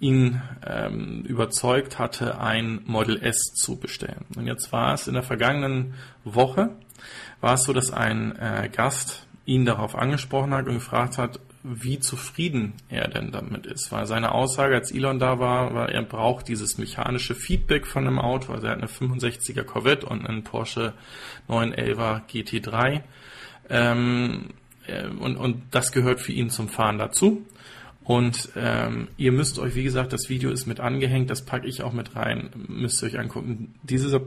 ihn ähm, überzeugt hatte, ein Model S zu bestellen. Und jetzt war es in der vergangenen Woche, war es so, dass ein äh, Gast ihn darauf angesprochen hat und gefragt hat, wie zufrieden er denn damit ist. Weil seine Aussage, als Elon da war, war, er braucht dieses mechanische Feedback von einem Auto. Also er hat eine 65er Corvette und einen Porsche 911 GT3. Ähm, äh, und, und das gehört für ihn zum Fahren dazu. Und ähm, ihr müsst euch, wie gesagt, das Video ist mit angehängt, das packe ich auch mit rein, müsst ihr euch angucken. Dieser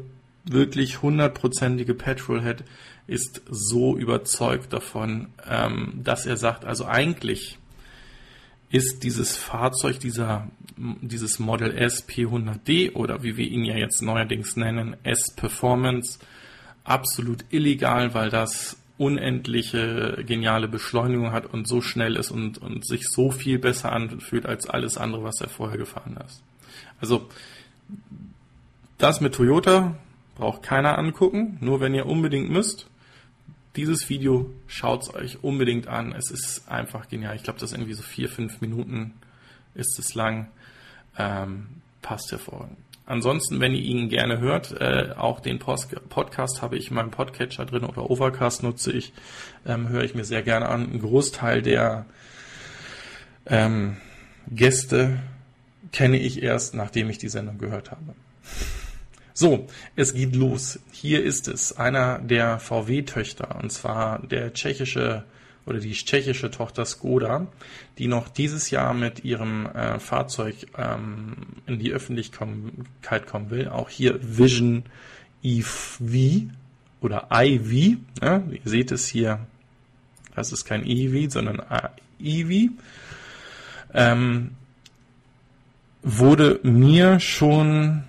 wirklich hundertprozentige Petrolhead ist so überzeugt davon, ähm, dass er sagt, also eigentlich ist dieses Fahrzeug, dieser, dieses Model S P100D oder wie wir ihn ja jetzt neuerdings nennen, S Performance, absolut illegal, weil das unendliche geniale Beschleunigung hat und so schnell ist und, und sich so viel besser anfühlt als alles andere, was er vorher gefahren ist. Also das mit Toyota braucht keiner angucken, nur wenn ihr unbedingt müsst. Dieses Video schaut's euch unbedingt an. Es ist einfach genial. Ich glaube, das ist irgendwie so vier, fünf Minuten ist es lang. Ähm, passt hervorragend. Ansonsten, wenn ihr ihn gerne hört, äh, auch den Post Podcast habe ich in meinem Podcatcher drin oder Overcast nutze ich, ähm, höre ich mir sehr gerne an. Ein Großteil der ähm, Gäste kenne ich erst, nachdem ich die Sendung gehört habe. So, es geht los. Hier ist es, einer der VW-Töchter, und zwar der tschechische oder die tschechische Tochter Skoda, die noch dieses Jahr mit ihrem äh, Fahrzeug ähm, in die Öffentlichkeit kommen will. Auch hier Vision EV oder iV. Ja, ihr seht es hier, das ist kein EV, sondern EV. Ähm, wurde mir schon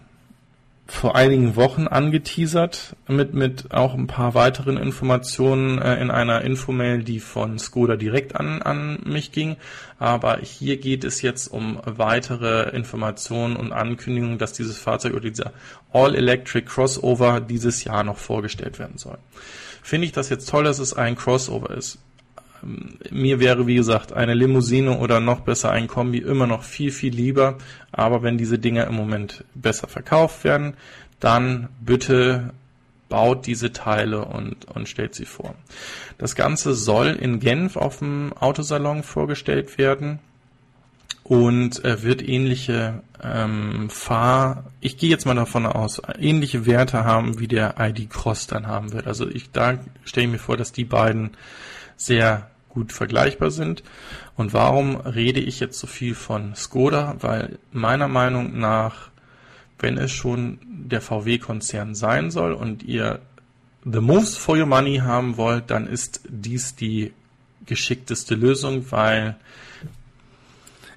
vor einigen Wochen angeteasert mit, mit auch ein paar weiteren Informationen äh, in einer Infomail, die von Skoda direkt an, an mich ging. Aber hier geht es jetzt um weitere Informationen und Ankündigungen, dass dieses Fahrzeug oder dieser All-Electric Crossover dieses Jahr noch vorgestellt werden soll. Finde ich das jetzt toll, dass es ein Crossover ist mir wäre, wie gesagt, eine Limousine oder noch besser ein Kombi immer noch viel, viel lieber. Aber wenn diese Dinger im Moment besser verkauft werden, dann bitte baut diese Teile und, und stellt sie vor. Das Ganze soll in Genf auf dem Autosalon vorgestellt werden und äh, wird ähnliche ähm, Fahr, ich gehe jetzt mal davon aus, ähnliche Werte haben, wie der ID Cross dann haben wird. Also ich da stelle ich mir vor, dass die beiden sehr gut vergleichbar sind. Und warum rede ich jetzt so viel von Skoda? Weil meiner Meinung nach, wenn es schon der VW-Konzern sein soll und ihr the most for your money haben wollt, dann ist dies die geschickteste Lösung, weil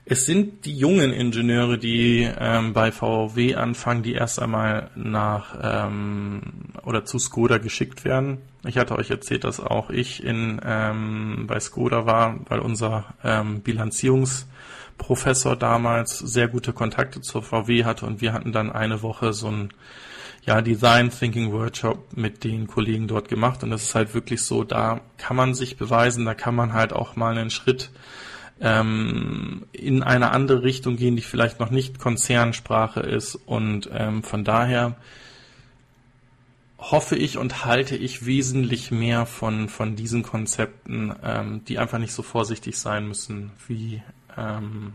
es sind die jungen Ingenieure, die ähm, bei VW anfangen, die erst einmal nach ähm, oder zu Skoda geschickt werden. Ich hatte euch erzählt, dass auch ich in ähm, bei Skoda war, weil unser ähm, Bilanzierungsprofessor damals sehr gute Kontakte zur VW hatte und wir hatten dann eine Woche so ein ja, Design Thinking Workshop mit den Kollegen dort gemacht und das ist halt wirklich so, da kann man sich beweisen, da kann man halt auch mal einen Schritt ähm, in eine andere Richtung gehen, die vielleicht noch nicht Konzernsprache ist. Und ähm, von daher hoffe ich und halte ich wesentlich mehr von, von diesen Konzepten, ähm, die einfach nicht so vorsichtig sein müssen wie, ähm,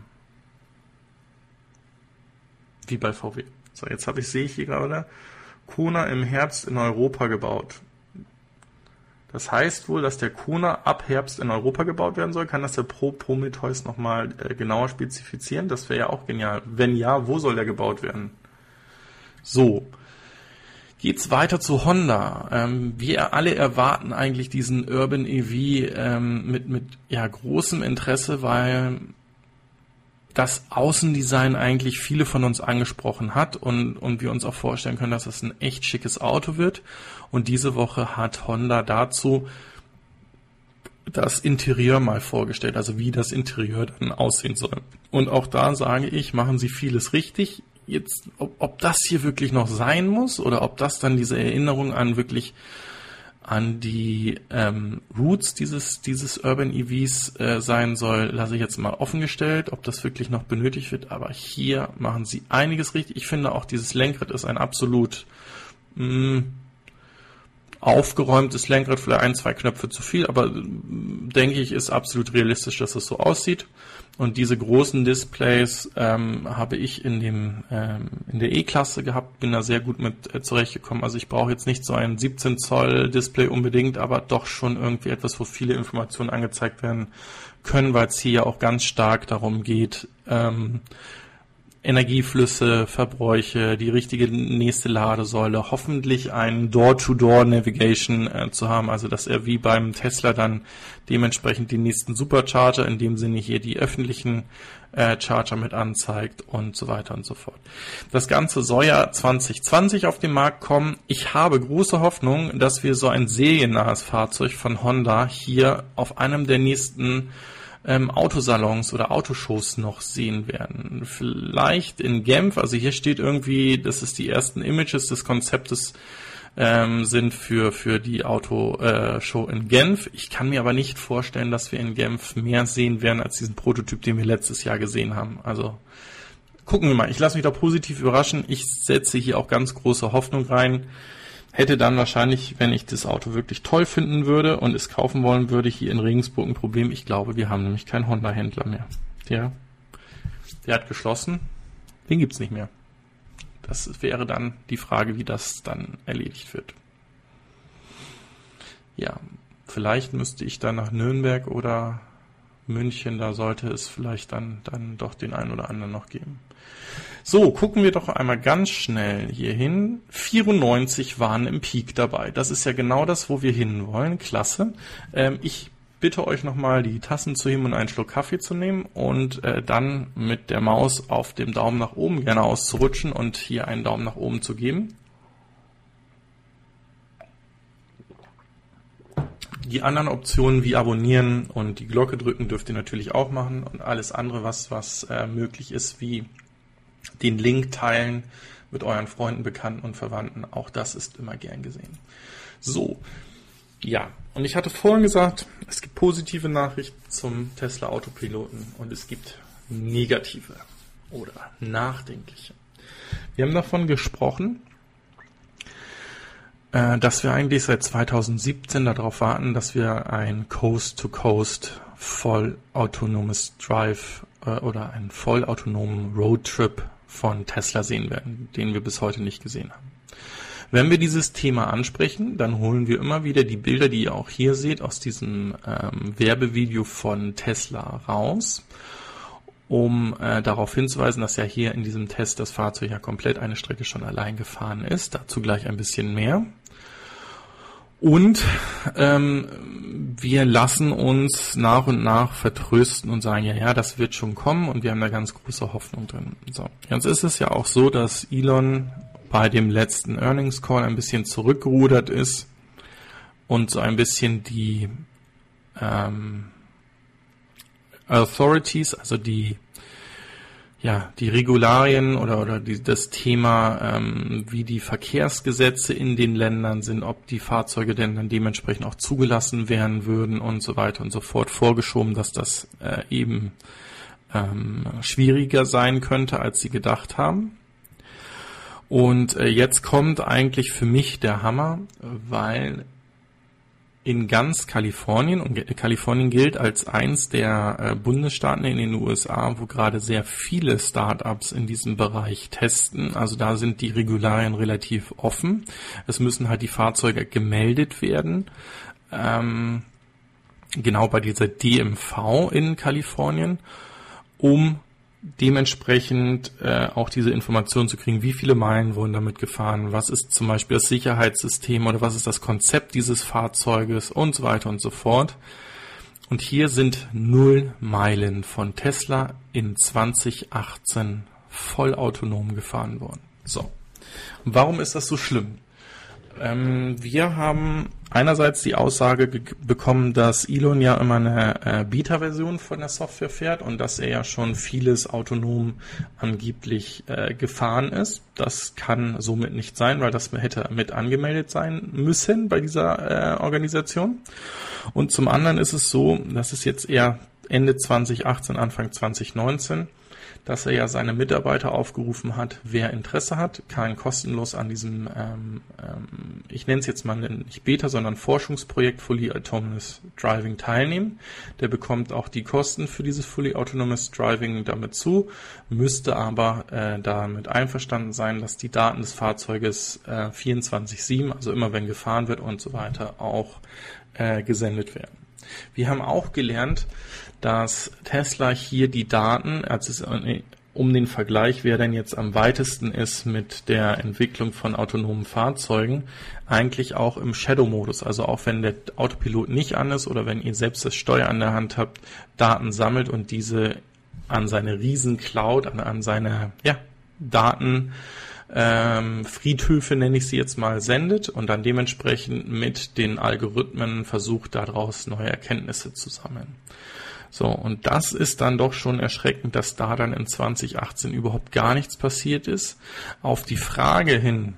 wie bei VW. So, jetzt habe ich, sehe ich hier gerade, Kona im Herbst in Europa gebaut. Das heißt wohl, dass der Kona ab Herbst in Europa gebaut werden soll. Kann das der Pro Prometheus nochmal äh, genauer spezifizieren? Das wäre ja auch genial. Wenn ja, wo soll der gebaut werden? So. Geht's weiter zu Honda. Ähm, wir alle erwarten eigentlich diesen Urban EV ähm, mit, mit ja, großem Interesse, weil das Außendesign eigentlich viele von uns angesprochen hat und, und wir uns auch vorstellen können, dass es ein echt schickes Auto wird. Und diese Woche hat Honda dazu das Interieur mal vorgestellt, also wie das Interieur dann aussehen soll. Und auch da sage ich, machen Sie vieles richtig. Jetzt, ob, ob das hier wirklich noch sein muss oder ob das dann diese Erinnerung an wirklich an die ähm, Roots dieses, dieses Urban EVs äh, sein soll, lasse ich jetzt mal offengestellt, ob das wirklich noch benötigt wird. Aber hier machen sie einiges richtig. Ich finde auch dieses Lenkrad ist ein absolut mh, mm, aufgeräumtes Lenkrad, vielleicht ein, zwei Knöpfe zu viel, aber denke ich, ist absolut realistisch, dass es so aussieht. Und diese großen Displays ähm, habe ich in dem ähm, in der E-Klasse gehabt, bin da sehr gut mit äh, zurechtgekommen. Also ich brauche jetzt nicht so ein 17 Zoll Display unbedingt, aber doch schon irgendwie etwas, wo viele Informationen angezeigt werden können, weil es hier ja auch ganz stark darum geht, ähm, Energieflüsse, Verbräuche, die richtige nächste Ladesäule, hoffentlich ein Door-to-Door-Navigation äh, zu haben, also dass er wie beim Tesla dann dementsprechend die nächsten Supercharger, in dem Sinne hier die öffentlichen äh, Charger mit anzeigt und so weiter und so fort. Das Ganze soll ja 2020 auf den Markt kommen. Ich habe große Hoffnung, dass wir so ein seriennahes Fahrzeug von Honda hier auf einem der nächsten ähm, Autosalons oder Autoshows noch sehen werden. Vielleicht in Genf, also hier steht irgendwie, dass es die ersten Images des Konzeptes ähm, sind für, für die Autoshow äh, in Genf. Ich kann mir aber nicht vorstellen, dass wir in Genf mehr sehen werden als diesen Prototyp, den wir letztes Jahr gesehen haben. Also gucken wir mal. Ich lasse mich da positiv überraschen. Ich setze hier auch ganz große Hoffnung rein hätte dann wahrscheinlich, wenn ich das Auto wirklich toll finden würde und es kaufen wollen würde, hier in Regensburg ein Problem. Ich glaube, wir haben nämlich keinen Honda-Händler mehr. Der, der hat geschlossen. Den gibt's nicht mehr. Das wäre dann die Frage, wie das dann erledigt wird. Ja, vielleicht müsste ich dann nach Nürnberg oder München, da sollte es vielleicht dann, dann doch den einen oder anderen noch geben. So, gucken wir doch einmal ganz schnell hier hin. 94 waren im Peak dabei. Das ist ja genau das, wo wir hinwollen. Klasse. Ähm, ich bitte euch nochmal die Tassen zu heben und einen Schluck Kaffee zu nehmen und äh, dann mit der Maus auf dem Daumen nach oben gerne auszurutschen und hier einen Daumen nach oben zu geben. Die anderen Optionen wie abonnieren und die Glocke drücken dürft ihr natürlich auch machen und alles andere, was, was äh, möglich ist, wie den Link teilen mit euren Freunden, Bekannten und Verwandten. Auch das ist immer gern gesehen. So, ja. Und ich hatte vorhin gesagt, es gibt positive Nachrichten zum Tesla Autopiloten und es gibt negative oder nachdenkliche. Wir haben davon gesprochen, äh, dass wir eigentlich seit 2017 darauf warten, dass wir ein Coast-to-Coast vollautonomes Drive äh, oder einen vollautonomen Roadtrip von Tesla sehen werden, den wir bis heute nicht gesehen haben. Wenn wir dieses Thema ansprechen, dann holen wir immer wieder die Bilder, die ihr auch hier seht, aus diesem ähm, Werbevideo von Tesla raus, um äh, darauf hinzuweisen, dass ja hier in diesem Test das Fahrzeug ja komplett eine Strecke schon allein gefahren ist. Dazu gleich ein bisschen mehr. Und ähm, wir lassen uns nach und nach vertrösten und sagen, ja, ja, das wird schon kommen und wir haben da ganz große Hoffnung drin. So, jetzt ist es ja auch so, dass Elon bei dem letzten Earnings Call ein bisschen zurückgerudert ist und so ein bisschen die ähm, Authorities, also die ja, die Regularien oder, oder die, das Thema, ähm, wie die Verkehrsgesetze in den Ländern sind, ob die Fahrzeuge denn dann dementsprechend auch zugelassen werden würden und so weiter und so fort vorgeschoben, dass das äh, eben ähm, schwieriger sein könnte, als sie gedacht haben. Und äh, jetzt kommt eigentlich für mich der Hammer, weil in ganz Kalifornien und Kalifornien gilt als eins der äh, Bundesstaaten in den USA, wo gerade sehr viele Startups in diesem Bereich testen. Also da sind die Regularien relativ offen. Es müssen halt die Fahrzeuge gemeldet werden. Ähm, genau bei dieser DMV in Kalifornien, um dementsprechend äh, auch diese Information zu kriegen, wie viele Meilen wurden damit gefahren, was ist zum Beispiel das Sicherheitssystem oder was ist das Konzept dieses Fahrzeuges und so weiter und so fort. Und hier sind null Meilen von Tesla in 2018 vollautonom gefahren worden. So. Warum ist das so schlimm? Ähm, wir haben einerseits die Aussage bekommen, dass Elon ja immer eine äh, Beta-Version von der Software fährt und dass er ja schon vieles autonom angeblich äh, gefahren ist. Das kann somit nicht sein, weil das hätte mit angemeldet sein müssen bei dieser äh, Organisation. Und zum anderen ist es so, dass es jetzt eher Ende 2018, Anfang 2019 dass er ja seine Mitarbeiter aufgerufen hat, wer Interesse hat, kann kostenlos an diesem, ähm, ähm, ich nenne es jetzt mal nicht Beta, sondern Forschungsprojekt Fully Autonomous Driving teilnehmen. Der bekommt auch die Kosten für dieses Fully Autonomous Driving damit zu, müsste aber äh, damit einverstanden sein, dass die Daten des Fahrzeuges äh, 24-7, also immer wenn gefahren wird und so weiter, auch äh, gesendet werden. Wir haben auch gelernt, dass Tesla hier die Daten, als es um den Vergleich, wer denn jetzt am weitesten ist mit der Entwicklung von autonomen Fahrzeugen, eigentlich auch im Shadow-Modus, also auch wenn der Autopilot nicht an ist oder wenn ihr selbst das Steuer an der Hand habt, Daten sammelt und diese an seine riesen Cloud, an, an seine ja, Daten ähm, Friedhöfe, nenne ich sie jetzt mal, sendet und dann dementsprechend mit den Algorithmen versucht, daraus neue Erkenntnisse zu sammeln. So, und das ist dann doch schon erschreckend, dass da dann in 2018 überhaupt gar nichts passiert ist. Auf die Frage hin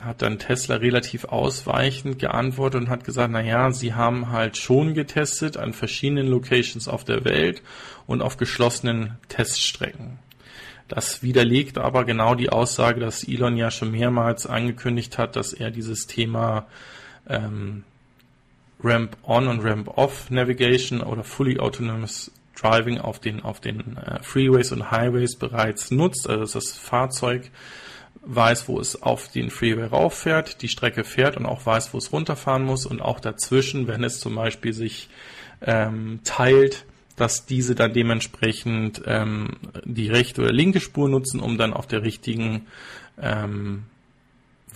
hat dann Tesla relativ ausweichend geantwortet und hat gesagt, na ja, sie haben halt schon getestet an verschiedenen Locations auf der Welt und auf geschlossenen Teststrecken. Das widerlegt aber genau die Aussage, dass Elon ja schon mehrmals angekündigt hat, dass er dieses Thema ähm, Ramp-on und Ramp-off Navigation oder Fully Autonomous Driving auf den, auf den äh, Freeways und Highways bereits nutzt. Also dass das Fahrzeug weiß, wo es auf den Freeway rauffährt, die Strecke fährt und auch weiß, wo es runterfahren muss und auch dazwischen, wenn es zum Beispiel sich ähm, teilt, dass diese dann dementsprechend ähm, die rechte oder linke Spur nutzen, um dann auf der richtigen ähm,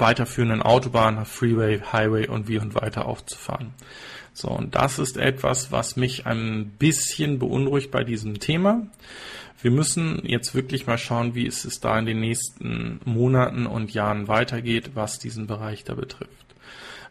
weiterführenden Autobahn, Freeway, Highway und wie und weiter aufzufahren. So, und das ist etwas, was mich ein bisschen beunruhigt bei diesem Thema. Wir müssen jetzt wirklich mal schauen, wie es da in den nächsten Monaten und Jahren weitergeht, was diesen Bereich da betrifft.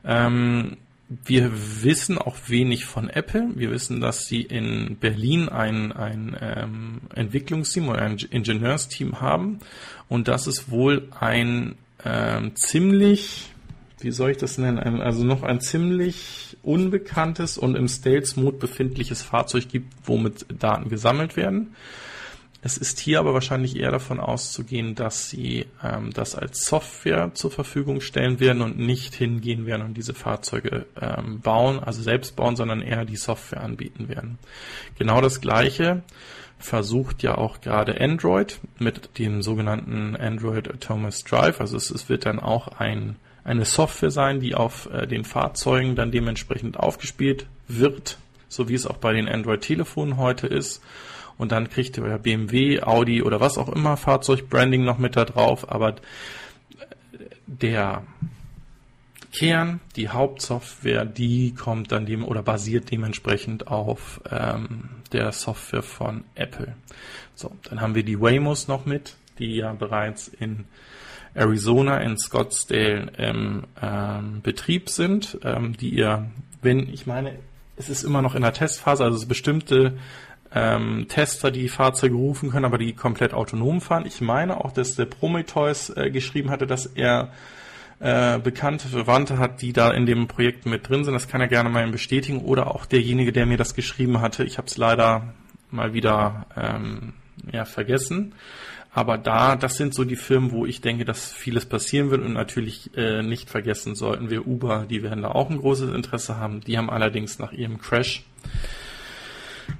Ähm, wir wissen auch wenig von Apple. Wir wissen, dass sie in Berlin ein, ein ähm, Entwicklungsteam oder ein Ingenieursteam haben und dass es wohl ein ähm, ziemlich, wie soll ich das nennen, also noch ein ziemlich unbekanntes und im Stealth Mode befindliches Fahrzeug gibt, womit Daten gesammelt werden. Es ist hier aber wahrscheinlich eher davon auszugehen, dass sie ähm, das als Software zur Verfügung stellen werden und nicht hingehen werden und diese Fahrzeuge ähm, bauen, also selbst bauen, sondern eher die Software anbieten werden. Genau das Gleiche versucht ja auch gerade Android mit dem sogenannten Android Autonomous Drive. Also es, es wird dann auch ein, eine Software sein, die auf äh, den Fahrzeugen dann dementsprechend aufgespielt wird, so wie es auch bei den Android-Telefonen heute ist. Und dann kriegt ihr BMW, Audi oder was auch immer Fahrzeugbranding noch mit da drauf. Aber der Kern, die Hauptsoftware, die kommt dann dem oder basiert dementsprechend auf ähm, der Software von Apple. So, dann haben wir die Waymos noch mit, die ja bereits in Arizona in Scottsdale im ähm, Betrieb sind, ähm, die ihr, wenn ich meine, es ist immer noch in der Testphase, also es bestimmte ähm, Tester, die Fahrzeuge rufen können, aber die komplett autonom fahren. Ich meine auch, dass der Prometheus äh, geschrieben hatte, dass er äh, bekannte Verwandte hat, die da in dem Projekt mit drin sind. Das kann er gerne mal bestätigen. Oder auch derjenige, der mir das geschrieben hatte. Ich habe es leider mal wieder ähm, ja, vergessen. Aber da, das sind so die Firmen, wo ich denke, dass vieles passieren wird und natürlich äh, nicht vergessen sollten wir Uber, die werden da auch ein großes Interesse haben. Die haben allerdings nach ihrem Crash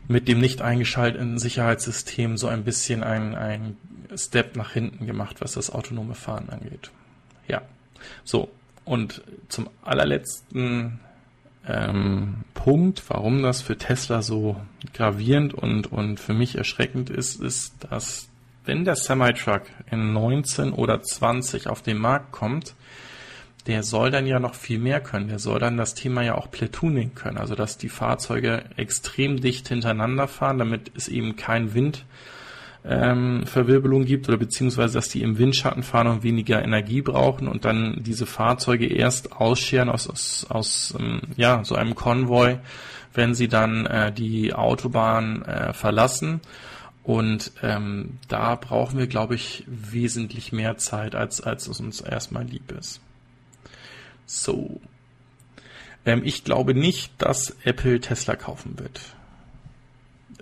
mit dem nicht eingeschalteten Sicherheitssystem so ein bisschen ein, ein Step nach hinten gemacht, was das autonome Fahren angeht. Ja, so, und zum allerletzten ähm, Punkt, warum das für Tesla so gravierend und, und für mich erschreckend ist, ist, dass wenn der Semi-Truck in 19 oder 20 auf den Markt kommt, der soll dann ja noch viel mehr können. Der soll dann das Thema ja auch Platooning können, also dass die Fahrzeuge extrem dicht hintereinander fahren, damit es eben kein Wind ähm, Verwirbelung gibt oder beziehungsweise dass die im Windschatten fahren und weniger Energie brauchen und dann diese Fahrzeuge erst ausscheren aus, aus, aus ähm, ja, so einem Konvoi, wenn sie dann äh, die Autobahn äh, verlassen. Und ähm, da brauchen wir, glaube ich, wesentlich mehr Zeit, als, als es uns erstmal lieb ist. So. Ähm, ich glaube nicht, dass Apple Tesla kaufen wird.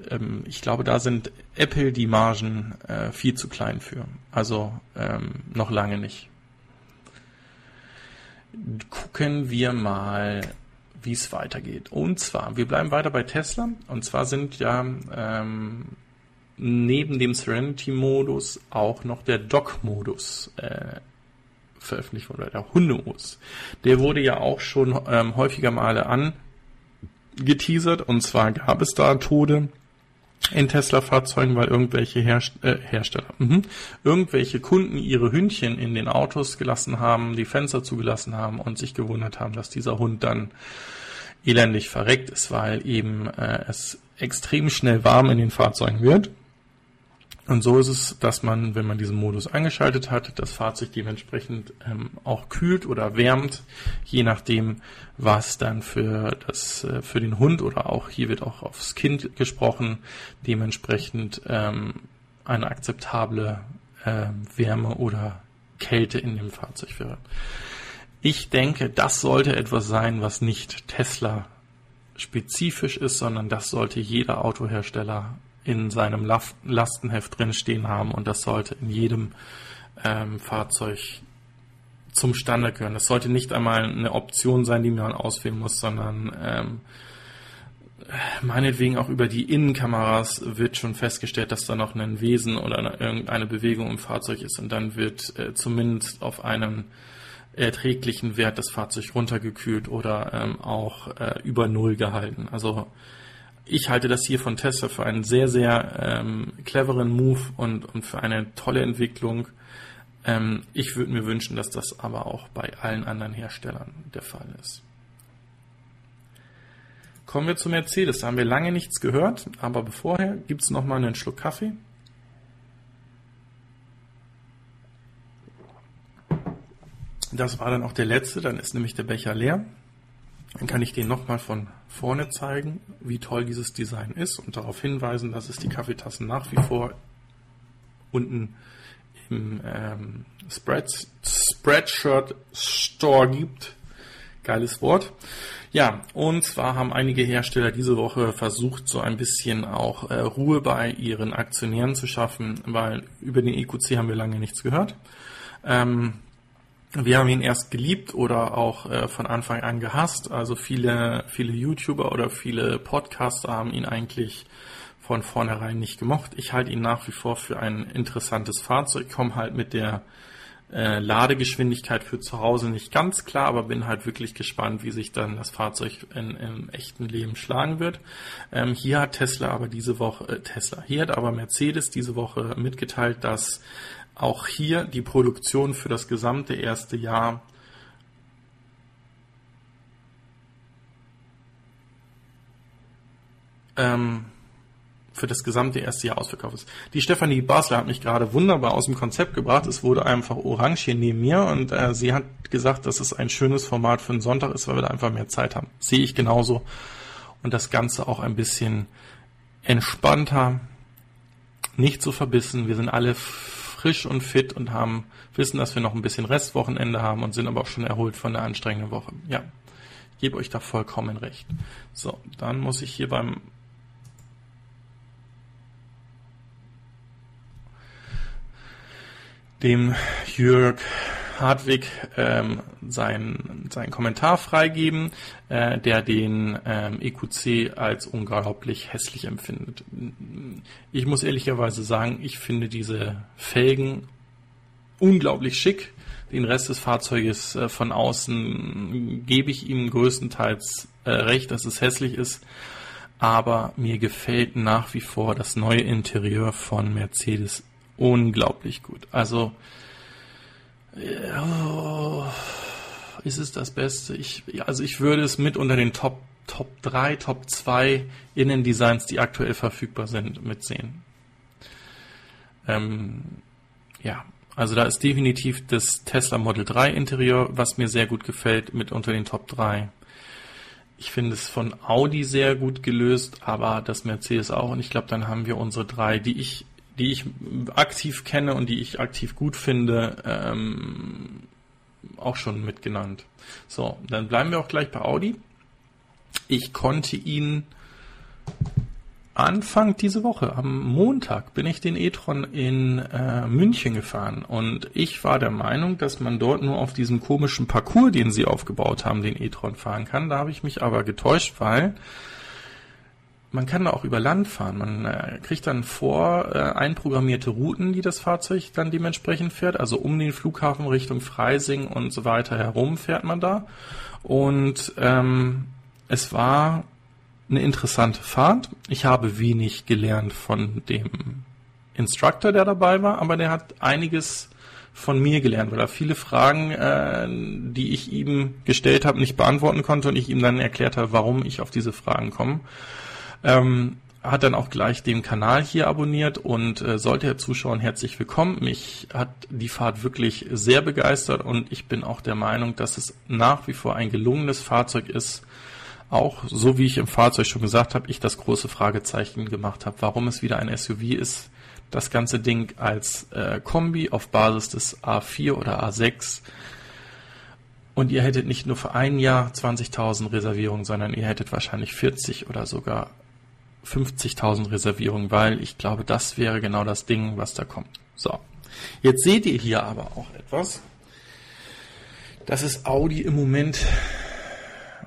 Ähm, ich glaube, da sind Apple die Margen äh, viel zu klein für. Also ähm, noch lange nicht. Gucken wir mal, wie es weitergeht. Und zwar, wir bleiben weiter bei Tesla. Und zwar sind ja ähm, neben dem Serenity-Modus auch noch der Dock-Modus äh, veröffentlicht wurde, der Hundemodus. Der wurde ja auch schon ähm, häufiger Male angeteasert. Und zwar gab es da Tode in Tesla-Fahrzeugen, weil irgendwelche Herst äh, Hersteller, mh, irgendwelche Kunden ihre Hündchen in den Autos gelassen haben, die Fenster zugelassen haben und sich gewundert haben, dass dieser Hund dann elendig verreckt ist, weil eben äh, es extrem schnell warm in den Fahrzeugen wird und so ist es, dass man, wenn man diesen Modus eingeschaltet hat, das Fahrzeug dementsprechend ähm, auch kühlt oder wärmt, je nachdem, was dann für das äh, für den Hund oder auch hier wird auch aufs Kind gesprochen, dementsprechend ähm, eine akzeptable äh, Wärme oder Kälte in dem Fahrzeug wäre. Ich denke, das sollte etwas sein, was nicht Tesla spezifisch ist, sondern das sollte jeder Autohersteller in seinem Lastenheft drin stehen haben und das sollte in jedem ähm, Fahrzeug zum Standard gehören. Das sollte nicht einmal eine Option sein, die man auswählen muss, sondern ähm, meinetwegen auch über die Innenkameras wird schon festgestellt, dass da noch ein Wesen oder eine, irgendeine Bewegung im Fahrzeug ist und dann wird äh, zumindest auf einen erträglichen Wert das Fahrzeug runtergekühlt oder ähm, auch äh, über Null gehalten. Also ich halte das hier von Tesla für einen sehr, sehr ähm, cleveren Move und, und für eine tolle Entwicklung. Ähm, ich würde mir wünschen, dass das aber auch bei allen anderen Herstellern der Fall ist. Kommen wir zu Mercedes. Da haben wir lange nichts gehört, aber bevorher gibt es nochmal einen Schluck Kaffee. Das war dann auch der letzte, dann ist nämlich der Becher leer. Dann kann ich den nochmal von vorne zeigen, wie toll dieses Design ist und darauf hinweisen, dass es die Kaffeetassen nach wie vor unten im ähm, Spread, Spreadshirt Store gibt. Geiles Wort. Ja, und zwar haben einige Hersteller diese Woche versucht, so ein bisschen auch äh, Ruhe bei ihren Aktionären zu schaffen, weil über den EQC haben wir lange nichts gehört. Ähm, wir haben ihn erst geliebt oder auch äh, von Anfang an gehasst. Also viele, viele YouTuber oder viele Podcaster haben ihn eigentlich von vornherein nicht gemocht. Ich halte ihn nach wie vor für ein interessantes Fahrzeug, komme halt mit der äh, Ladegeschwindigkeit für zu Hause nicht ganz klar, aber bin halt wirklich gespannt, wie sich dann das Fahrzeug in, im echten Leben schlagen wird. Ähm, hier hat Tesla aber diese Woche, äh, Tesla, hier hat aber Mercedes diese Woche mitgeteilt, dass auch hier die Produktion für das gesamte erste Jahr ähm, für das gesamte erste Jahr ausverkauft ist. Die Stefanie Basler hat mich gerade wunderbar aus dem Konzept gebracht. Es wurde einfach orange hier neben mir und äh, sie hat gesagt, dass es ein schönes Format für einen Sonntag ist, weil wir da einfach mehr Zeit haben. Sehe ich genauso. Und das Ganze auch ein bisschen entspannter, nicht so verbissen. Wir sind alle frisch und fit und haben, wissen, dass wir noch ein bisschen Restwochenende haben und sind aber auch schon erholt von der anstrengenden Woche. Ja, ich gebe euch da vollkommen recht. So, dann muss ich hier beim dem Jörg Hartwig ähm, seinen, seinen Kommentar freigeben, äh, der den ähm, EQC als unglaublich hässlich empfindet. Ich muss ehrlicherweise sagen, ich finde diese Felgen unglaublich schick. Den Rest des Fahrzeuges äh, von außen gebe ich ihm größtenteils äh, recht, dass es hässlich ist. Aber mir gefällt nach wie vor das neue Interieur von Mercedes unglaublich gut. Also Ist es das Beste? Ich, also ich würde es mit unter den Top, Top 3, Top 2 Innendesigns, die aktuell verfügbar sind, mitsehen. Ähm, ja, also da ist definitiv das Tesla Model 3 Interieur, was mir sehr gut gefällt, mit unter den Top 3. Ich finde es von Audi sehr gut gelöst, aber das Mercedes auch. Und ich glaube, dann haben wir unsere drei, die ich, die ich aktiv kenne und die ich aktiv gut finde, ähm, auch schon mitgenannt. So, dann bleiben wir auch gleich bei Audi. Ich konnte ihn Anfang diese Woche, am Montag, bin ich den e-tron in äh, München gefahren und ich war der Meinung, dass man dort nur auf diesem komischen Parcours, den sie aufgebaut haben, den e-tron fahren kann. Da habe ich mich aber getäuscht, weil man kann da auch über Land fahren. Man äh, kriegt dann vor äh, einprogrammierte Routen, die das Fahrzeug dann dementsprechend fährt. Also um den Flughafen Richtung Freising und so weiter herum fährt man da. Und ähm, es war eine interessante Fahrt. Ich habe wenig gelernt von dem Instructor, der dabei war, aber der hat einiges von mir gelernt, weil er viele Fragen, äh, die ich ihm gestellt habe, nicht beantworten konnte und ich ihm dann erklärt habe, warum ich auf diese Fragen komme. Ähm, hat dann auch gleich den Kanal hier abonniert und äh, sollte er zuschauen, herzlich willkommen. Mich hat die Fahrt wirklich sehr begeistert und ich bin auch der Meinung, dass es nach wie vor ein gelungenes Fahrzeug ist, auch, so wie ich im Fahrzeug schon gesagt habe, ich das große Fragezeichen gemacht habe, warum es wieder ein SUV ist. Das ganze Ding als äh, Kombi auf Basis des A4 oder A6. Und ihr hättet nicht nur für ein Jahr 20.000 Reservierungen, sondern ihr hättet wahrscheinlich 40 oder sogar 50.000 Reservierungen, weil ich glaube, das wäre genau das Ding, was da kommt. So, jetzt seht ihr hier aber auch etwas. Das ist Audi im Moment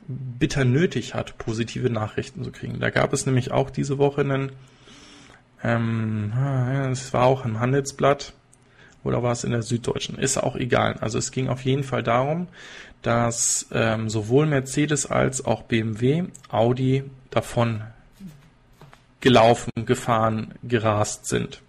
bitter nötig hat, positive Nachrichten zu kriegen. Da gab es nämlich auch diese Woche einen, ähm, es war auch im Handelsblatt oder war es in der Süddeutschen, ist auch egal. Also es ging auf jeden Fall darum, dass ähm, sowohl Mercedes als auch BMW Audi davon gelaufen, gefahren, gerast sind.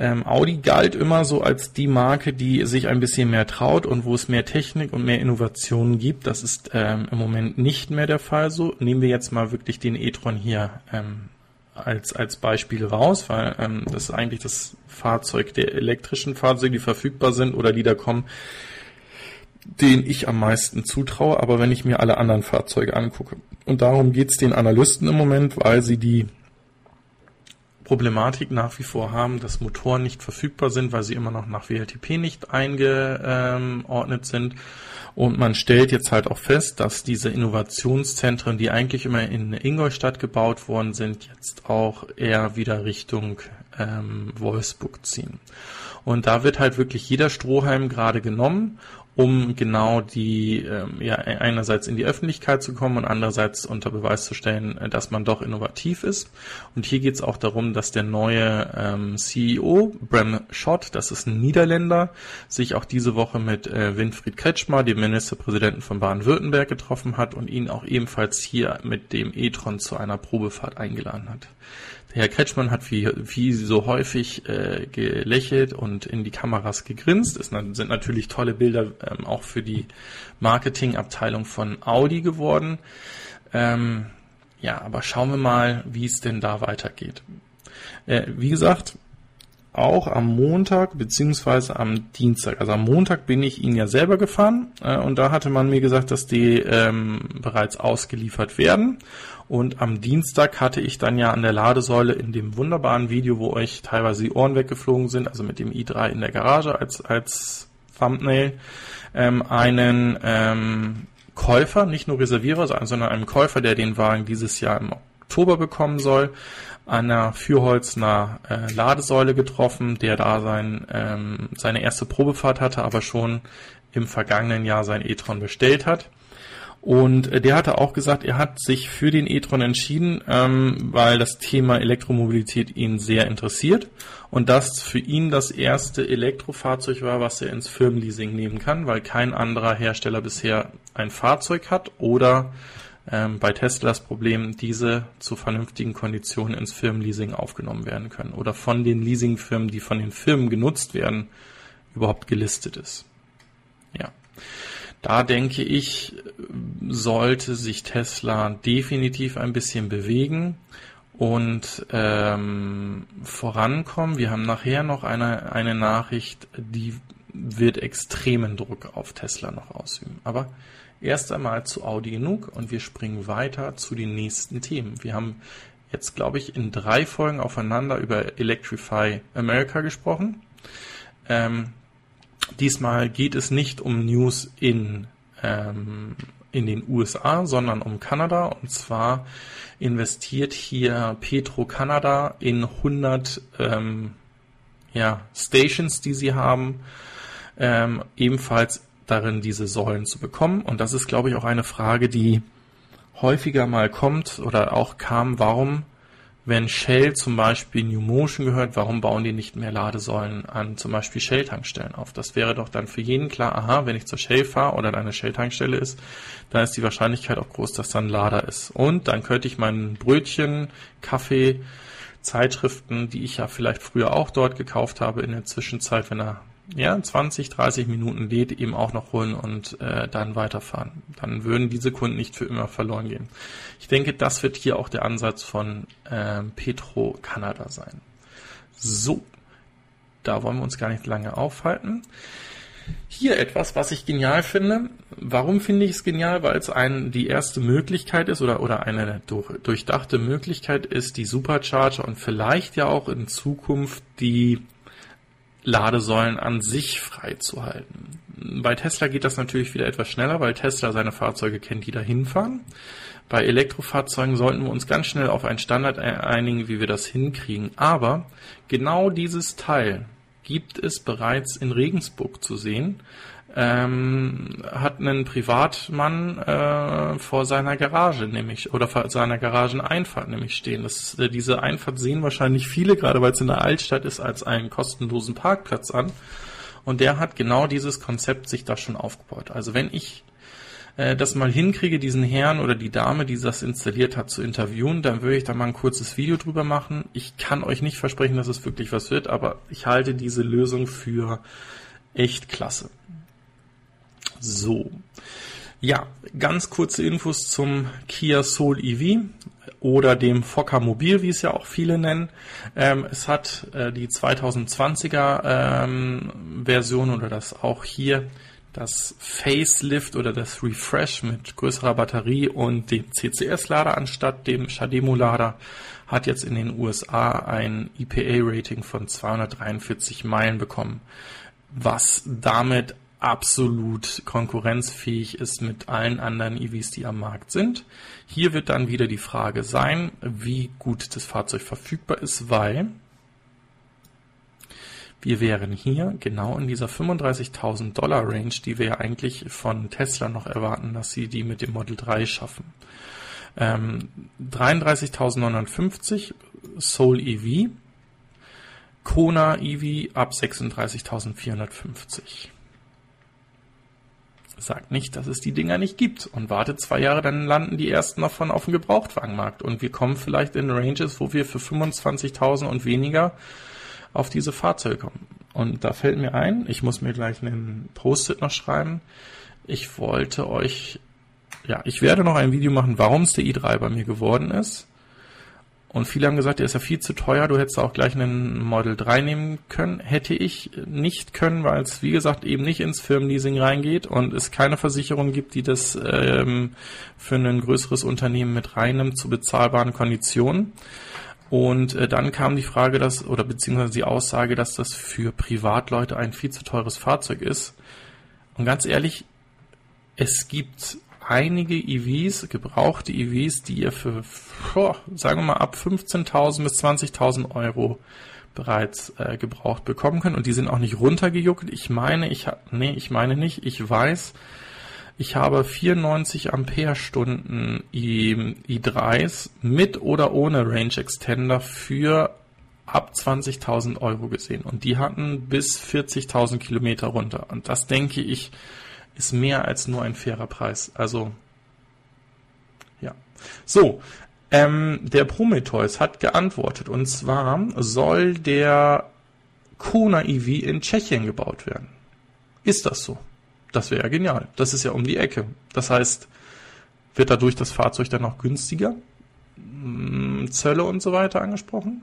Ähm, Audi galt immer so als die Marke, die sich ein bisschen mehr traut und wo es mehr Technik und mehr Innovationen gibt. Das ist ähm, im Moment nicht mehr der Fall so. Nehmen wir jetzt mal wirklich den e-tron hier ähm, als, als Beispiel raus, weil ähm, das ist eigentlich das Fahrzeug der elektrischen Fahrzeuge, die verfügbar sind oder die da kommen, den ich am meisten zutraue. Aber wenn ich mir alle anderen Fahrzeuge angucke, und darum geht's den Analysten im Moment, weil sie die Problematik nach wie vor haben, dass Motoren nicht verfügbar sind, weil sie immer noch nach WLTP nicht eingeordnet sind. Und man stellt jetzt halt auch fest, dass diese Innovationszentren, die eigentlich immer in Ingolstadt gebaut worden sind, jetzt auch eher wieder Richtung ähm, Wolfsburg ziehen. Und da wird halt wirklich jeder Strohhalm gerade genommen um genau die, ähm, ja, einerseits in die Öffentlichkeit zu kommen und andererseits unter Beweis zu stellen, äh, dass man doch innovativ ist. Und hier geht es auch darum, dass der neue ähm, CEO, Bram Schott, das ist ein Niederländer, sich auch diese Woche mit äh, Winfried Kretschmer, dem Ministerpräsidenten von Baden-Württemberg, getroffen hat und ihn auch ebenfalls hier mit dem e-tron zu einer Probefahrt eingeladen hat. Herr Kretschmann hat wie, wie so häufig äh, gelächelt und in die Kameras gegrinst. Es sind natürlich tolle Bilder ähm, auch für die Marketingabteilung von Audi geworden. Ähm, ja, aber schauen wir mal, wie es denn da weitergeht. Äh, wie gesagt, auch am Montag beziehungsweise am Dienstag. Also am Montag bin ich ihn ja selber gefahren äh, und da hatte man mir gesagt, dass die ähm, bereits ausgeliefert werden. Und am Dienstag hatte ich dann ja an der Ladesäule in dem wunderbaren Video, wo euch teilweise die Ohren weggeflogen sind, also mit dem i3 in der Garage als, als Thumbnail, ähm, einen ähm, Käufer, nicht nur Reservierer, sondern einen Käufer, der den Wagen dieses Jahr im Oktober bekommen soll, an einer Fürholzner äh, Ladesäule getroffen, der da sein, ähm, seine erste Probefahrt hatte, aber schon im vergangenen Jahr sein e-tron bestellt hat. Und äh, der hatte auch gesagt, er hat sich für den e-tron entschieden, ähm, weil das Thema Elektromobilität ihn sehr interessiert und das für ihn das erste Elektrofahrzeug war, was er ins Firmenleasing nehmen kann, weil kein anderer Hersteller bisher ein Fahrzeug hat oder ähm, bei Tesla das Problem, diese zu vernünftigen Konditionen ins Firmenleasing aufgenommen werden können oder von den Leasingfirmen, die von den Firmen genutzt werden, überhaupt gelistet ist. Da denke ich, sollte sich Tesla definitiv ein bisschen bewegen und ähm, vorankommen. Wir haben nachher noch eine, eine Nachricht, die wird extremen Druck auf Tesla noch ausüben. Aber erst einmal zu Audi genug und wir springen weiter zu den nächsten Themen. Wir haben jetzt, glaube ich, in drei Folgen aufeinander über Electrify America gesprochen. Ähm, diesmal geht es nicht um News in, ähm, in den USA, sondern um Kanada. Und zwar investiert hier Petro Kanada in 100 ähm, ja, Stations, die sie haben, ähm, ebenfalls darin, diese Säulen zu bekommen. Und das ist, glaube ich, auch eine Frage, die häufiger mal kommt oder auch kam, warum wenn Shell zum Beispiel New Motion gehört, warum bauen die nicht mehr Ladesäulen an zum Beispiel Shell-Tankstellen auf? Das wäre doch dann für jeden klar, aha, wenn ich zur Shell fahre oder eine Shell-Tankstelle ist, dann ist die Wahrscheinlichkeit auch groß, dass dann Lader ist. Und dann könnte ich mein Brötchen, Kaffee, Zeitschriften, die ich ja vielleicht früher auch dort gekauft habe, in der Zwischenzeit, wenn er ja, 20, 30 Minuten lädt, eben auch noch holen und äh, dann weiterfahren. Dann würden diese Kunden nicht für immer verloren gehen. Ich denke, das wird hier auch der Ansatz von äh, Petro Canada sein. So, da wollen wir uns gar nicht lange aufhalten. Hier etwas, was ich genial finde. Warum finde ich es genial? Weil es ein, die erste Möglichkeit ist oder, oder eine durch, durchdachte Möglichkeit ist, die Supercharger und vielleicht ja auch in Zukunft die Ladesäulen an sich freizuhalten. Bei Tesla geht das natürlich wieder etwas schneller, weil Tesla seine Fahrzeuge kennt, die da hinfahren. Bei Elektrofahrzeugen sollten wir uns ganz schnell auf einen Standard einigen, wie wir das hinkriegen. Aber genau dieses Teil gibt es bereits in Regensburg zu sehen ähm, hat einen Privatmann äh, vor seiner Garage nämlich oder vor seiner Garageneinfahrt nämlich stehen. Das, äh, diese Einfahrt sehen wahrscheinlich viele, gerade weil es in der Altstadt ist, als einen kostenlosen Parkplatz an. Und der hat genau dieses Konzept sich da schon aufgebaut. Also wenn ich äh, das mal hinkriege, diesen Herrn oder die Dame, die das installiert hat, zu interviewen, dann würde ich da mal ein kurzes Video drüber machen. Ich kann euch nicht versprechen, dass es wirklich was wird, aber ich halte diese Lösung für echt klasse. So. Ja, ganz kurze Infos zum Kia Soul EV oder dem Fokker Mobil, wie es ja auch viele nennen. Ähm, es hat äh, die 2020er ähm, Version oder das auch hier das Facelift oder das Refresh mit größerer Batterie und dem CCS-Lader anstatt dem Shademo-Lader hat jetzt in den USA ein EPA-Rating von 243 Meilen bekommen, was damit absolut konkurrenzfähig ist mit allen anderen EVs, die am Markt sind. Hier wird dann wieder die Frage sein, wie gut das Fahrzeug verfügbar ist, weil wir wären hier genau in dieser 35.000 Dollar Range, die wir ja eigentlich von Tesla noch erwarten, dass sie die mit dem Model 3 schaffen. Ähm, 33.950 Soul EV, Kona EV ab 36.450 sagt nicht, dass es die Dinger nicht gibt und wartet zwei Jahre, dann landen die ersten davon auf dem Gebrauchtwagenmarkt und wir kommen vielleicht in Ranges, wo wir für 25.000 und weniger auf diese Fahrzeuge kommen. Und da fällt mir ein, ich muss mir gleich einen Post-it noch schreiben. Ich wollte euch, ja, ich werde noch ein Video machen, warum es der i3 bei mir geworden ist. Und viele haben gesagt, der ist ja viel zu teuer, du hättest auch gleich einen Model 3 nehmen können. Hätte ich nicht können, weil es, wie gesagt, eben nicht ins Firmenleasing reingeht und es keine Versicherung gibt, die das ähm, für ein größeres Unternehmen mit reinnimmt zu bezahlbaren Konditionen. Und äh, dann kam die Frage, dass, oder beziehungsweise die Aussage, dass das für Privatleute ein viel zu teures Fahrzeug ist. Und ganz ehrlich, es gibt einige EVs, gebrauchte EVs, die ihr für, oh, sagen wir mal, ab 15.000 bis 20.000 Euro bereits äh, gebraucht bekommen können. Und die sind auch nicht runtergejuckt. Ich meine, ich nee, ich meine nicht, ich weiß, ich habe 94 Ampere-Stunden i3s mit oder ohne Range Extender für ab 20.000 Euro gesehen. Und die hatten bis 40.000 Kilometer runter. Und das denke ich ist mehr als nur ein fairer Preis. Also, ja. So, ähm, der Prometheus hat geantwortet und zwar soll der Kona EV in Tschechien gebaut werden. Ist das so? Das wäre ja genial. Das ist ja um die Ecke. Das heißt, wird dadurch das Fahrzeug dann auch günstiger? hm, Zölle und so weiter angesprochen?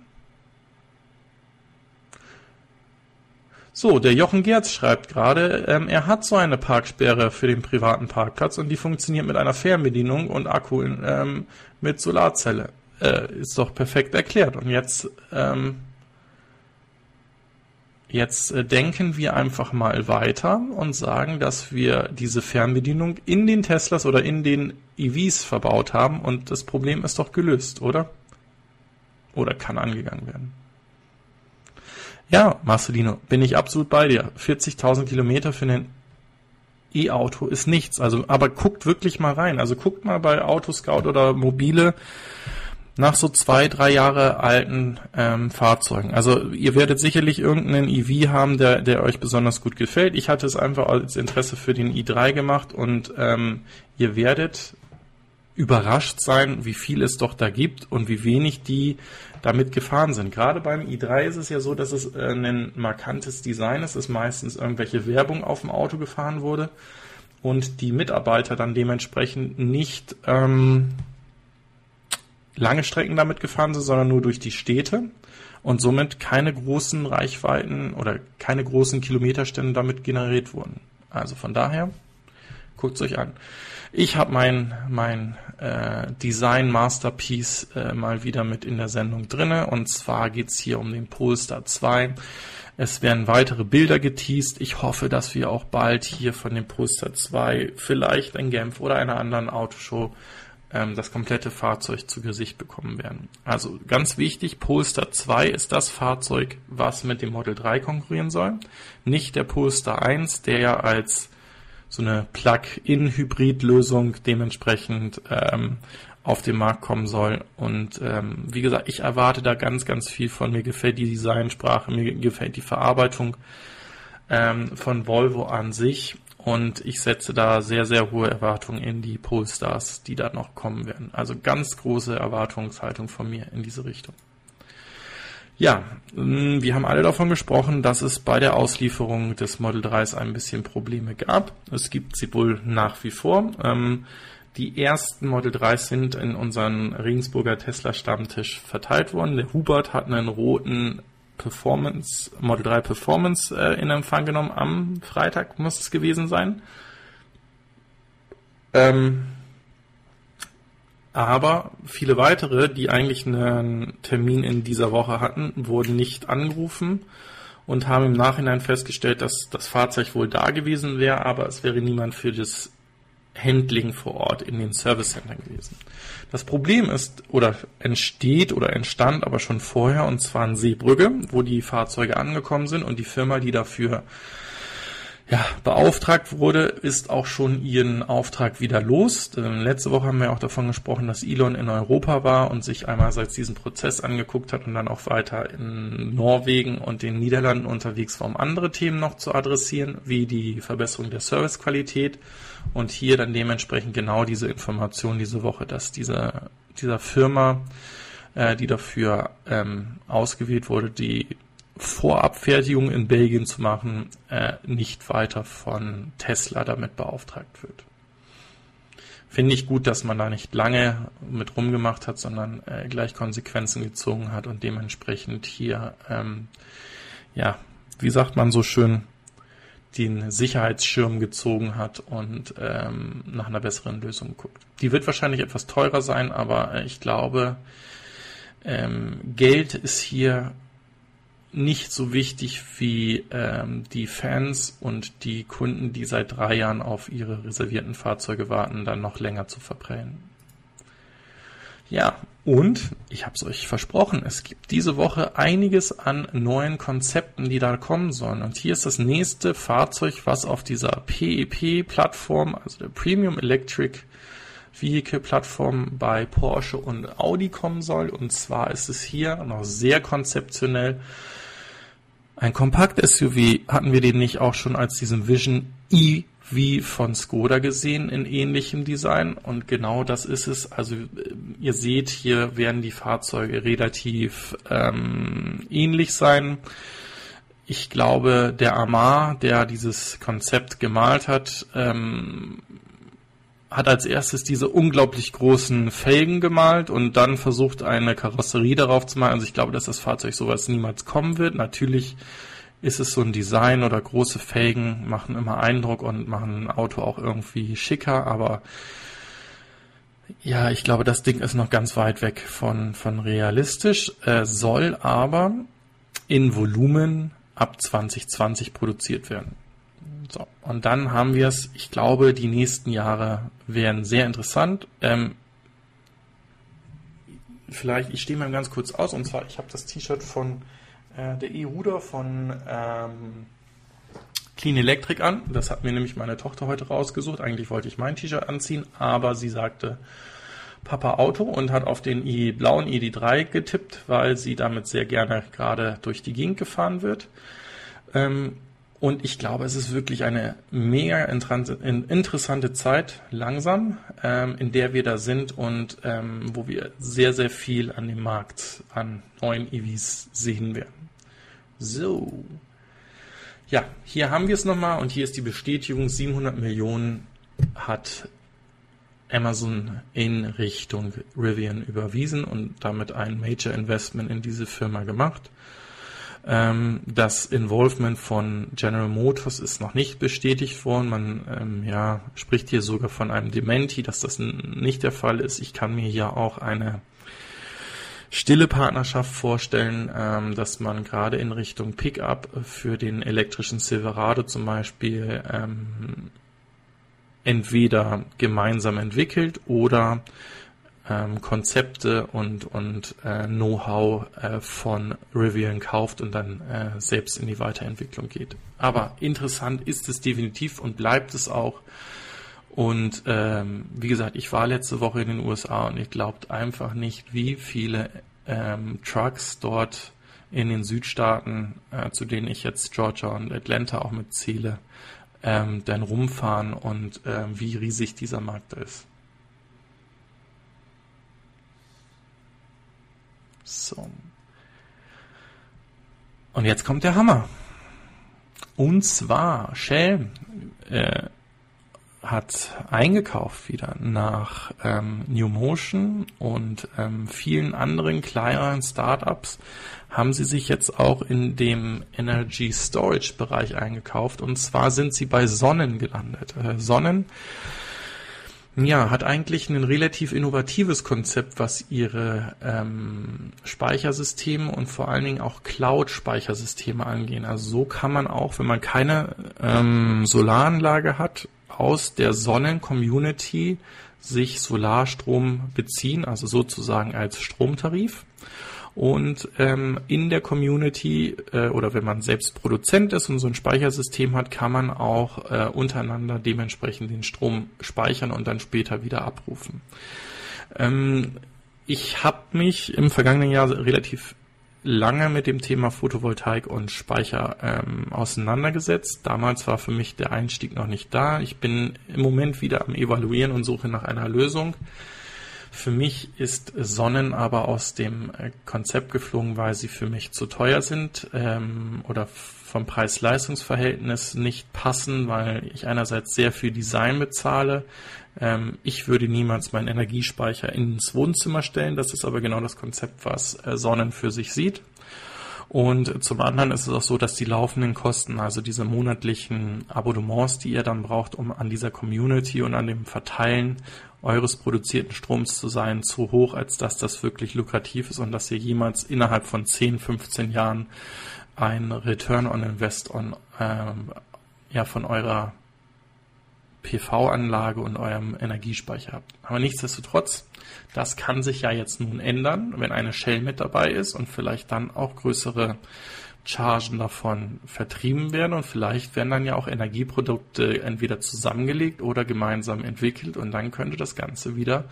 So, der Jochen Gerz schreibt gerade, ähm, er hat so eine Parksperre für den privaten Parkplatz und die funktioniert mit einer Fernbedienung und Akku in, ähm, mit Solarzelle. Äh, ist doch perfekt erklärt. Und jetzt, ähm, jetzt äh, denken wir einfach mal weiter und sagen, dass wir diese Fernbedienung in den Teslas oder in den EVs verbaut haben und das Problem ist doch gelöst, oder? Oder kann angegangen werden. Ja, Marcelino, bin ich absolut bei dir. 40.000 Kilometer für ein E-Auto ist nichts. Also, aber guckt wirklich mal rein. Also guckt mal bei Autoscout oder Mobile nach so zwei, drei Jahre alten ähm, Fahrzeugen. Also ihr werdet sicherlich irgendeinen EV haben, der, der euch besonders gut gefällt. Ich hatte es einfach als Interesse für den i3 gemacht und ähm, ihr werdet überrascht sein, wie viel es doch da gibt und wie wenig die damit gefahren sind. Gerade beim i3 ist es ja so, dass es äh, ein markantes Design ist, dass meistens irgendwelche Werbung auf dem Auto gefahren wurde und die Mitarbeiter dann dementsprechend nicht ähm, lange Strecken damit gefahren sind, sondern nur durch die Städte und somit keine großen Reichweiten oder keine großen Kilometerstände damit generiert wurden. Also von daher, guckt es euch an. Ich habe mein, mein äh, Design Masterpiece äh, mal wieder mit in der Sendung drinne und zwar geht's hier um den Polestar 2. Es werden weitere Bilder geteased. Ich hoffe, dass wir auch bald hier von dem Polestar 2 vielleicht in Genf oder einer anderen Autoshow ähm, das komplette Fahrzeug zu Gesicht bekommen werden. Also ganz wichtig, Polestar 2 ist das Fahrzeug, was mit dem Model 3 konkurrieren soll. Nicht der Polestar 1, der ja als so eine Plug-in-Hybrid-Lösung dementsprechend ähm, auf den Markt kommen soll. Und ähm, wie gesagt, ich erwarte da ganz, ganz viel von. Mir gefällt die Designsprache, mir gefällt die Verarbeitung ähm, von Volvo an sich. Und ich setze da sehr, sehr hohe Erwartungen in die Polestars, die da noch kommen werden. Also ganz große Erwartungshaltung von mir in diese Richtung. Ja, mm, wir haben alle davon gesprochen, dass es bei der Auslieferung des Model 3s ein bisschen Probleme gab. Es gibt sie wohl nach wie vor. Ähm, die ersten Model 3 sind in unseren Regensburger Tesla Stammtisch verteilt worden. Der Hubert hat einen roten Performance, Model 3 Performance äh, in Empfang genommen. Am Freitag muss es gewesen sein. Ähm, aber viele weitere, die eigentlich einen Termin in dieser Woche hatten, wurden nicht angerufen und haben im Nachhinein festgestellt, dass das Fahrzeug wohl da gewesen wäre, aber es wäre niemand für das Handling vor Ort in den Service Center gewesen. Das Problem ist oder entsteht oder entstand aber schon vorher und zwar in Seebrügge, wo die Fahrzeuge angekommen sind und die Firma, die dafür ja, beauftragt wurde, ist auch schon ihren Auftrag wieder los. Ähm, letzte Woche haben wir auch davon gesprochen, dass Elon in Europa war und sich einerseits diesen Prozess angeguckt hat und dann auch weiter in Norwegen und den Niederlanden unterwegs war, um andere Themen noch zu adressieren, wie die Verbesserung der Servicequalität und hier dann dementsprechend genau diese Information diese Woche, dass diese, dieser Firma, äh, die dafür ähm, ausgewählt wurde, die Vorabfertigung in Belgien zu machen, äh, nicht weiter von Tesla damit beauftragt wird. Finde ich gut, dass man da nicht lange mit rumgemacht hat, sondern äh, gleich Konsequenzen gezogen hat und dementsprechend hier, ähm, ja, wie sagt man so schön, den Sicherheitsschirm gezogen hat und ähm, nach einer besseren Lösung guckt. Die wird wahrscheinlich etwas teurer sein, aber äh, ich glaube, ähm, Geld ist hier nicht so wichtig wie ähm, die Fans und die Kunden, die seit drei Jahren auf ihre reservierten Fahrzeuge warten, dann noch länger zu verbrennen. Ja, und ich habe es euch versprochen, es gibt diese Woche einiges an neuen Konzepten, die da kommen sollen. Und hier ist das nächste Fahrzeug, was auf dieser PEP-Plattform, also der Premium Electric Vehicle-Plattform bei Porsche und Audi kommen soll. Und zwar ist es hier noch sehr konzeptionell ein Kompakt-SUV hatten wir den nicht auch schon als diesen Vision EV von Skoda gesehen in ähnlichem Design und genau das ist es. Also ihr seht, hier werden die Fahrzeuge relativ ähm, ähnlich sein. Ich glaube, der Amar, der dieses Konzept gemalt hat, ähm, hat als erstes diese unglaublich großen Felgen gemalt und dann versucht eine Karosserie darauf zu malen. Also ich glaube, dass das Fahrzeug sowas niemals kommen wird. Natürlich ist es so ein Design oder große Felgen machen immer Eindruck und machen ein Auto auch irgendwie schicker, aber ja, ich glaube, das Ding ist noch ganz weit weg von, von realistisch, äh, soll aber in Volumen ab 2020 produziert werden. So, und dann haben wir es, ich glaube, die nächsten Jahre werden sehr interessant. Ähm, vielleicht, ich stehe mal ganz kurz aus, und zwar, ich habe das T-Shirt von äh, der E-Ruder von ähm, Clean Electric an. Das hat mir nämlich meine Tochter heute rausgesucht. Eigentlich wollte ich mein T-Shirt anziehen, aber sie sagte Papa Auto und hat auf den I blauen ID3 getippt, weil sie damit sehr gerne gerade durch die Gegend gefahren wird. Ähm, und ich glaube, es ist wirklich eine mega interessante Zeit, langsam, ähm, in der wir da sind und ähm, wo wir sehr, sehr viel an dem Markt an neuen EVs sehen werden. So. Ja, hier haben wir es nochmal und hier ist die Bestätigung, 700 Millionen hat Amazon in Richtung Rivian überwiesen und damit ein Major Investment in diese Firma gemacht. Ähm, das Involvement von General Motors ist noch nicht bestätigt worden. Man ähm, ja, spricht hier sogar von einem Dementi, dass das nicht der Fall ist. Ich kann mir hier auch eine stille Partnerschaft vorstellen, ähm, dass man gerade in Richtung Pickup für den elektrischen Silverado zum Beispiel ähm, entweder gemeinsam entwickelt oder ähm, Konzepte und, und äh, Know-how äh, von Rivian kauft und dann äh, selbst in die Weiterentwicklung geht. Aber interessant ist es definitiv und bleibt es auch. Und ähm, wie gesagt, ich war letzte Woche in den USA und ich glaubt einfach nicht, wie viele ähm, Trucks dort in den Südstaaten, äh, zu denen ich jetzt Georgia und Atlanta auch mitzähle, ähm, dann rumfahren und ähm, wie riesig dieser Markt ist. So. Und jetzt kommt der Hammer. Und zwar Shell äh, hat eingekauft wieder nach ähm, New Motion und ähm, vielen anderen kleineren Startups haben sie sich jetzt auch in dem Energy Storage Bereich eingekauft und zwar sind sie bei Sonnen gelandet. Äh, Sonnen ja, hat eigentlich ein relativ innovatives Konzept, was ihre ähm, Speichersysteme und vor allen Dingen auch Cloud-Speichersysteme angehen. Also so kann man auch, wenn man keine ähm, Solaranlage hat, aus der Sonnen-Community sich Solarstrom beziehen, also sozusagen als Stromtarif. Und ähm, in der Community äh, oder wenn man selbst Produzent ist und so ein Speichersystem hat, kann man auch äh, untereinander dementsprechend den Strom speichern und dann später wieder abrufen. Ähm, ich habe mich im vergangenen Jahr relativ lange mit dem Thema Photovoltaik und Speicher ähm, auseinandergesetzt. Damals war für mich der Einstieg noch nicht da. Ich bin im Moment wieder am Evaluieren und suche nach einer Lösung. Für mich ist Sonnen aber aus dem äh, Konzept geflogen, weil sie für mich zu teuer sind ähm, oder vom Preis-Leistungs-Verhältnis nicht passen, weil ich einerseits sehr viel Design bezahle. Ähm, ich würde niemals meinen Energiespeicher ins Wohnzimmer stellen. Das ist aber genau das Konzept, was äh, Sonnen für sich sieht. Und zum anderen ist es auch so, dass die laufenden Kosten, also diese monatlichen Abonnements, die ihr dann braucht, um an dieser Community und an dem Verteilen eures produzierten Stroms zu sein, zu hoch, als dass das wirklich lukrativ ist und dass ihr jemals innerhalb von 10, 15 Jahren ein Return on Invest on, ähm, ja, von eurer PV-Anlage und eurem Energiespeicher habt. Aber nichtsdestotrotz, das kann sich ja jetzt nun ändern, wenn eine Shell mit dabei ist und vielleicht dann auch größere Chargen davon vertrieben werden und vielleicht werden dann ja auch Energieprodukte entweder zusammengelegt oder gemeinsam entwickelt und dann könnte das Ganze wieder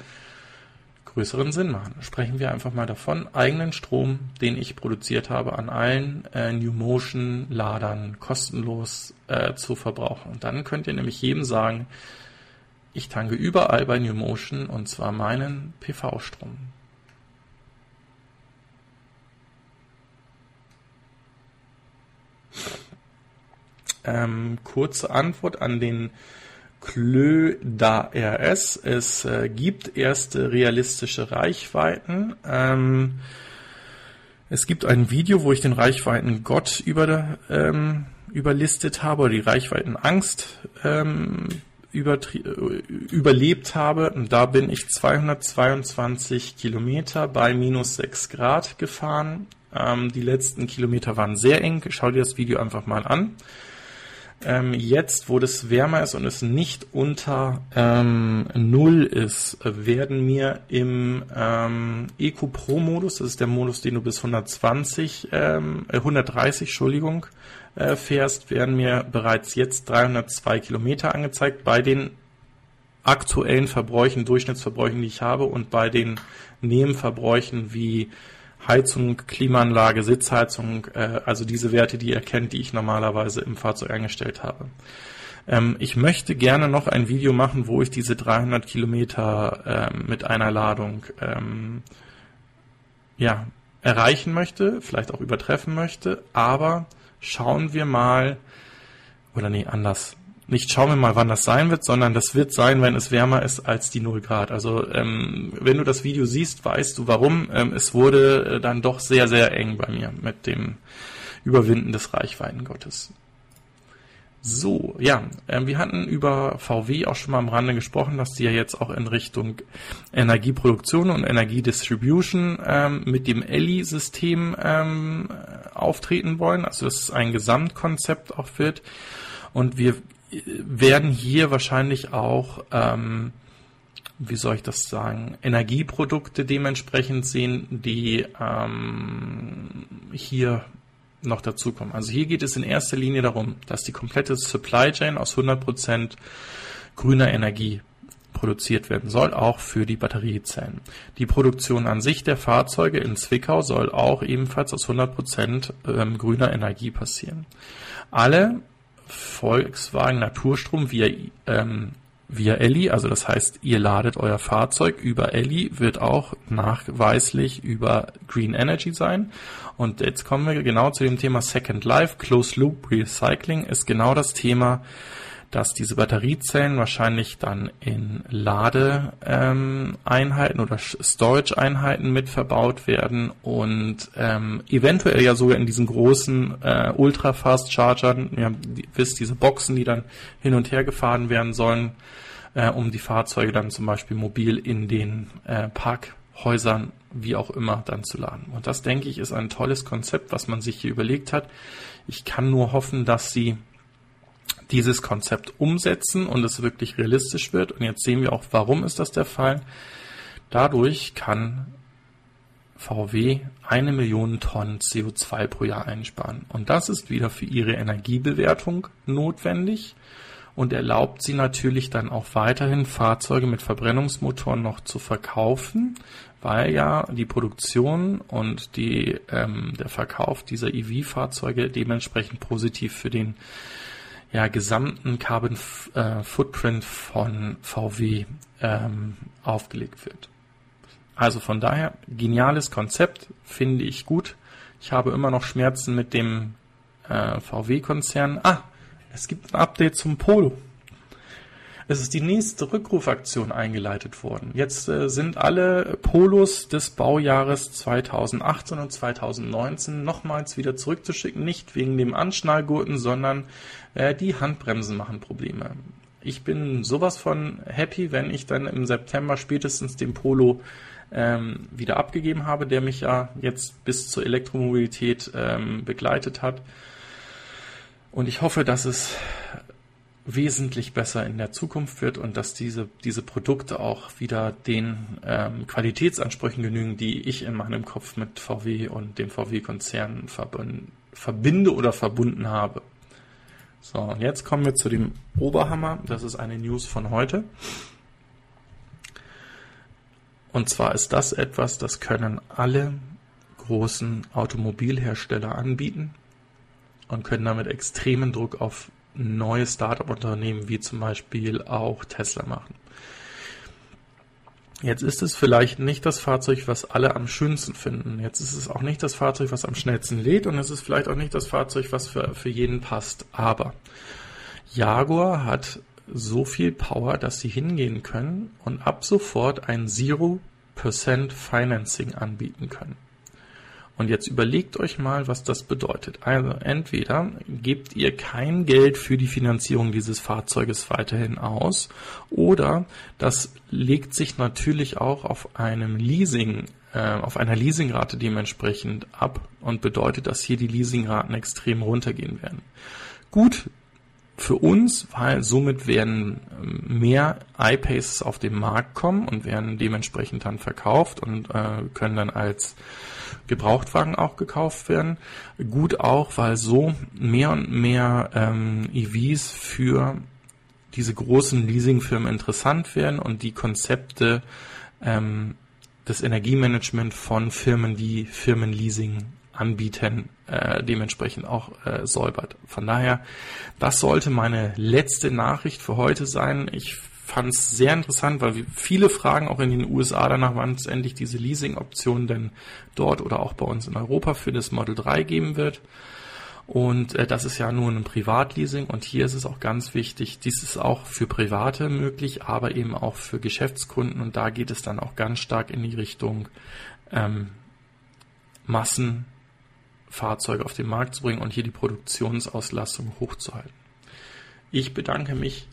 größeren Sinn machen. Sprechen wir einfach mal davon, eigenen Strom, den ich produziert habe, an allen äh, New Motion Ladern kostenlos äh, zu verbrauchen. Und dann könnt ihr nämlich jedem sagen, ich tanke überall bei New Motion und zwar meinen PV-Strom. Ähm, kurze Antwort an den Klöda RS. Es äh, gibt erste realistische Reichweiten. Ähm, es gibt ein Video, wo ich den Reichweiten-Gott über, ähm, überlistet habe, oder die Reichweitenangst ähm, überlebt habe. Da bin ich 222 Kilometer bei minus 6 Grad gefahren. Ähm, die letzten Kilometer waren sehr eng. Schau dir das Video einfach mal an. Ähm, jetzt, wo das wärmer ist und es nicht unter ähm, Null ist, werden mir im ähm, Eco Pro Modus, das ist der Modus, den du bis 120, ähm, 130, Entschuldigung, äh, fährst, werden mir bereits jetzt 302 Kilometer angezeigt bei den aktuellen Verbräuchen, Durchschnittsverbräuchen, die ich habe und bei den Nebenverbräuchen wie Heizung, Klimaanlage, Sitzheizung, äh, also diese Werte, die ihr kennt, die ich normalerweise im Fahrzeug eingestellt habe. Ähm, ich möchte gerne noch ein Video machen, wo ich diese 300 Kilometer ähm, mit einer Ladung ähm, ja, erreichen möchte, vielleicht auch übertreffen möchte, aber schauen wir mal, oder nee, anders nicht schauen wir mal, wann das sein wird, sondern das wird sein, wenn es wärmer ist als die 0 Grad. Also ähm, wenn du das Video siehst, weißt du warum. Ähm, es wurde äh, dann doch sehr, sehr eng bei mir mit dem Überwinden des Reichweitengottes. So, ja, äh, wir hatten über VW auch schon mal am Rande gesprochen, dass die ja jetzt auch in Richtung Energieproduktion und Energiedistribution ähm, mit dem ELI-System ähm, auftreten wollen. Also dass es ein Gesamtkonzept auch wird. Und wir werden hier wahrscheinlich auch, ähm, wie soll ich das sagen, Energieprodukte dementsprechend sehen, die ähm, hier noch dazukommen. Also hier geht es in erster Linie darum, dass die komplette Supply Chain aus 100% grüner Energie produziert werden soll, auch für die Batteriezellen. Die Produktion an sich der Fahrzeuge in Zwickau soll auch ebenfalls aus 100% ähm, grüner Energie passieren. Alle Volkswagen Naturstrom via, ähm, via Elli, also das heißt, ihr ladet euer Fahrzeug über Elli, wird auch nachweislich über Green Energy sein. Und jetzt kommen wir genau zu dem Thema Second Life. Closed Loop Recycling ist genau das Thema, dass diese Batteriezellen wahrscheinlich dann in Ladeeinheiten oder Storage-Einheiten mit verbaut werden und ähm, eventuell ja sogar in diesen großen äh, Ultra-Fast-Chargern, ja, wisst, diese Boxen, die dann hin und her gefahren werden sollen, äh, um die Fahrzeuge dann zum Beispiel mobil in den äh, Parkhäusern wie auch immer dann zu laden. Und das denke ich ist ein tolles Konzept, was man sich hier überlegt hat. Ich kann nur hoffen, dass sie dieses Konzept umsetzen und es wirklich realistisch wird. Und jetzt sehen wir auch, warum ist das der Fall. Dadurch kann VW eine Million Tonnen CO2 pro Jahr einsparen. Und das ist wieder für ihre Energiebewertung notwendig und erlaubt sie natürlich dann auch weiterhin Fahrzeuge mit Verbrennungsmotoren noch zu verkaufen, weil ja die Produktion und die, ähm, der Verkauf dieser EV-Fahrzeuge dementsprechend positiv für den ja, gesamten Carbon äh, Footprint von VW ähm, aufgelegt wird. Also von daher, geniales Konzept, finde ich gut. Ich habe immer noch Schmerzen mit dem äh, VW-Konzern. Ah, es gibt ein Update zum Polo. Es ist die nächste Rückrufaktion eingeleitet worden. Jetzt äh, sind alle Polos des Baujahres 2018 und 2019 nochmals wieder zurückzuschicken. Nicht wegen dem Anschnallgurten, sondern äh, die Handbremsen machen Probleme. Ich bin sowas von happy, wenn ich dann im September spätestens den Polo ähm, wieder abgegeben habe, der mich ja jetzt bis zur Elektromobilität ähm, begleitet hat. Und ich hoffe, dass es wesentlich besser in der Zukunft wird und dass diese, diese Produkte auch wieder den ähm, Qualitätsansprüchen genügen, die ich in meinem Kopf mit VW und dem VW-Konzern verbinde oder verbunden habe. So, und jetzt kommen wir zu dem Oberhammer. Das ist eine News von heute. Und zwar ist das etwas, das können alle großen Automobilhersteller anbieten und können damit extremen Druck auf neue Startup-Unternehmen wie zum Beispiel auch Tesla machen. Jetzt ist es vielleicht nicht das Fahrzeug, was alle am schönsten finden. Jetzt ist es auch nicht das Fahrzeug, was am schnellsten lädt und es ist vielleicht auch nicht das Fahrzeug, was für, für jeden passt. Aber Jaguar hat so viel Power, dass sie hingehen können und ab sofort ein Zero Percent Financing anbieten können. Und jetzt überlegt euch mal, was das bedeutet. Also entweder gebt ihr kein Geld für die Finanzierung dieses Fahrzeuges weiterhin aus oder das legt sich natürlich auch auf einem Leasing, äh, auf einer Leasingrate dementsprechend ab und bedeutet, dass hier die Leasingraten extrem runtergehen werden. Gut, für uns, weil somit werden ähm, mehr iPaces auf den Markt kommen und werden dementsprechend dann verkauft und äh, können dann als Gebrauchtwagen auch gekauft werden. Gut auch, weil so mehr und mehr ähm, EVs für diese großen Leasingfirmen interessant werden und die Konzepte ähm, des Energiemanagement von Firmen, die Firmenleasing anbieten, äh, dementsprechend auch äh, säubert. Von daher, das sollte meine letzte Nachricht für heute sein. Ich fand es sehr interessant, weil viele Fragen auch in den USA danach, wann es endlich diese Leasing-Option denn dort oder auch bei uns in Europa für das Model 3 geben wird. Und äh, das ist ja nur ein Privatleasing und hier ist es auch ganz wichtig, dies ist auch für Private möglich, aber eben auch für Geschäftskunden und da geht es dann auch ganz stark in die Richtung ähm, Massen Fahrzeuge auf den Markt zu bringen und hier die Produktionsauslastung hochzuhalten. Ich bedanke mich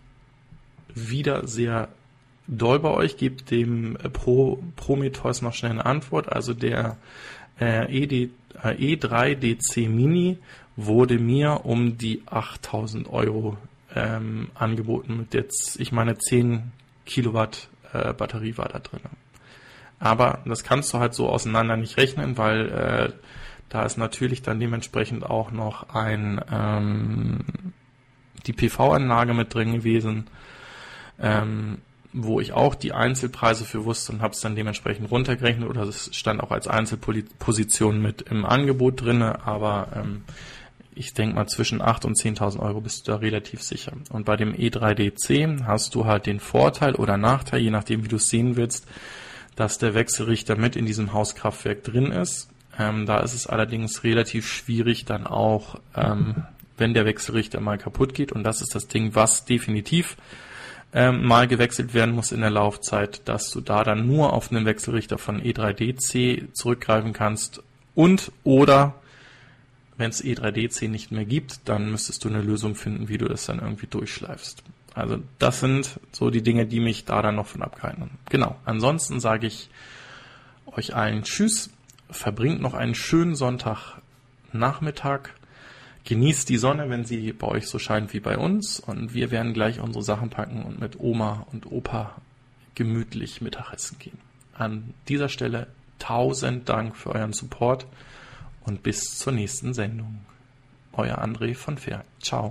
wieder sehr doll bei euch, gebt dem äh, Pro, Prometheus noch schnell eine Antwort. Also der äh, ED, äh, E3DC Mini wurde mir um die 8000 Euro ähm, angeboten mit jetzt, ich meine 10 Kilowatt äh, Batterie war da drin. Aber das kannst du halt so auseinander nicht rechnen, weil äh, da ist natürlich dann dementsprechend auch noch ein ähm, die PV-Anlage mit drin gewesen, ähm, wo ich auch die Einzelpreise für wusste und habe es dann dementsprechend runtergerechnet oder es stand auch als Einzelposition mit im Angebot drinne, aber ähm, ich denke mal zwischen 8 und 10.000 Euro bist du da relativ sicher. Und bei dem E3DC hast du halt den Vorteil oder Nachteil, je nachdem wie du es sehen willst, dass der Wechselrichter mit in diesem Hauskraftwerk drin ist. Ähm, da ist es allerdings relativ schwierig dann auch, ähm, wenn der Wechselrichter mal kaputt geht. Und das ist das Ding, was definitiv ähm, mal gewechselt werden muss in der Laufzeit, dass du da dann nur auf einen Wechselrichter von E3DC zurückgreifen kannst und oder wenn es E3DC nicht mehr gibt, dann müsstest du eine Lösung finden, wie du das dann irgendwie durchschleifst. Also das sind so die Dinge, die mich da dann noch von abhalten. Genau. Ansonsten sage ich euch allen Tschüss verbringt noch einen schönen Sonntagnachmittag. Genießt die Sonne, wenn sie bei euch so scheint wie bei uns. Und wir werden gleich unsere Sachen packen und mit Oma und Opa gemütlich Mittagessen gehen. An dieser Stelle tausend Dank für euren Support und bis zur nächsten Sendung. Euer André von Fair. Ciao.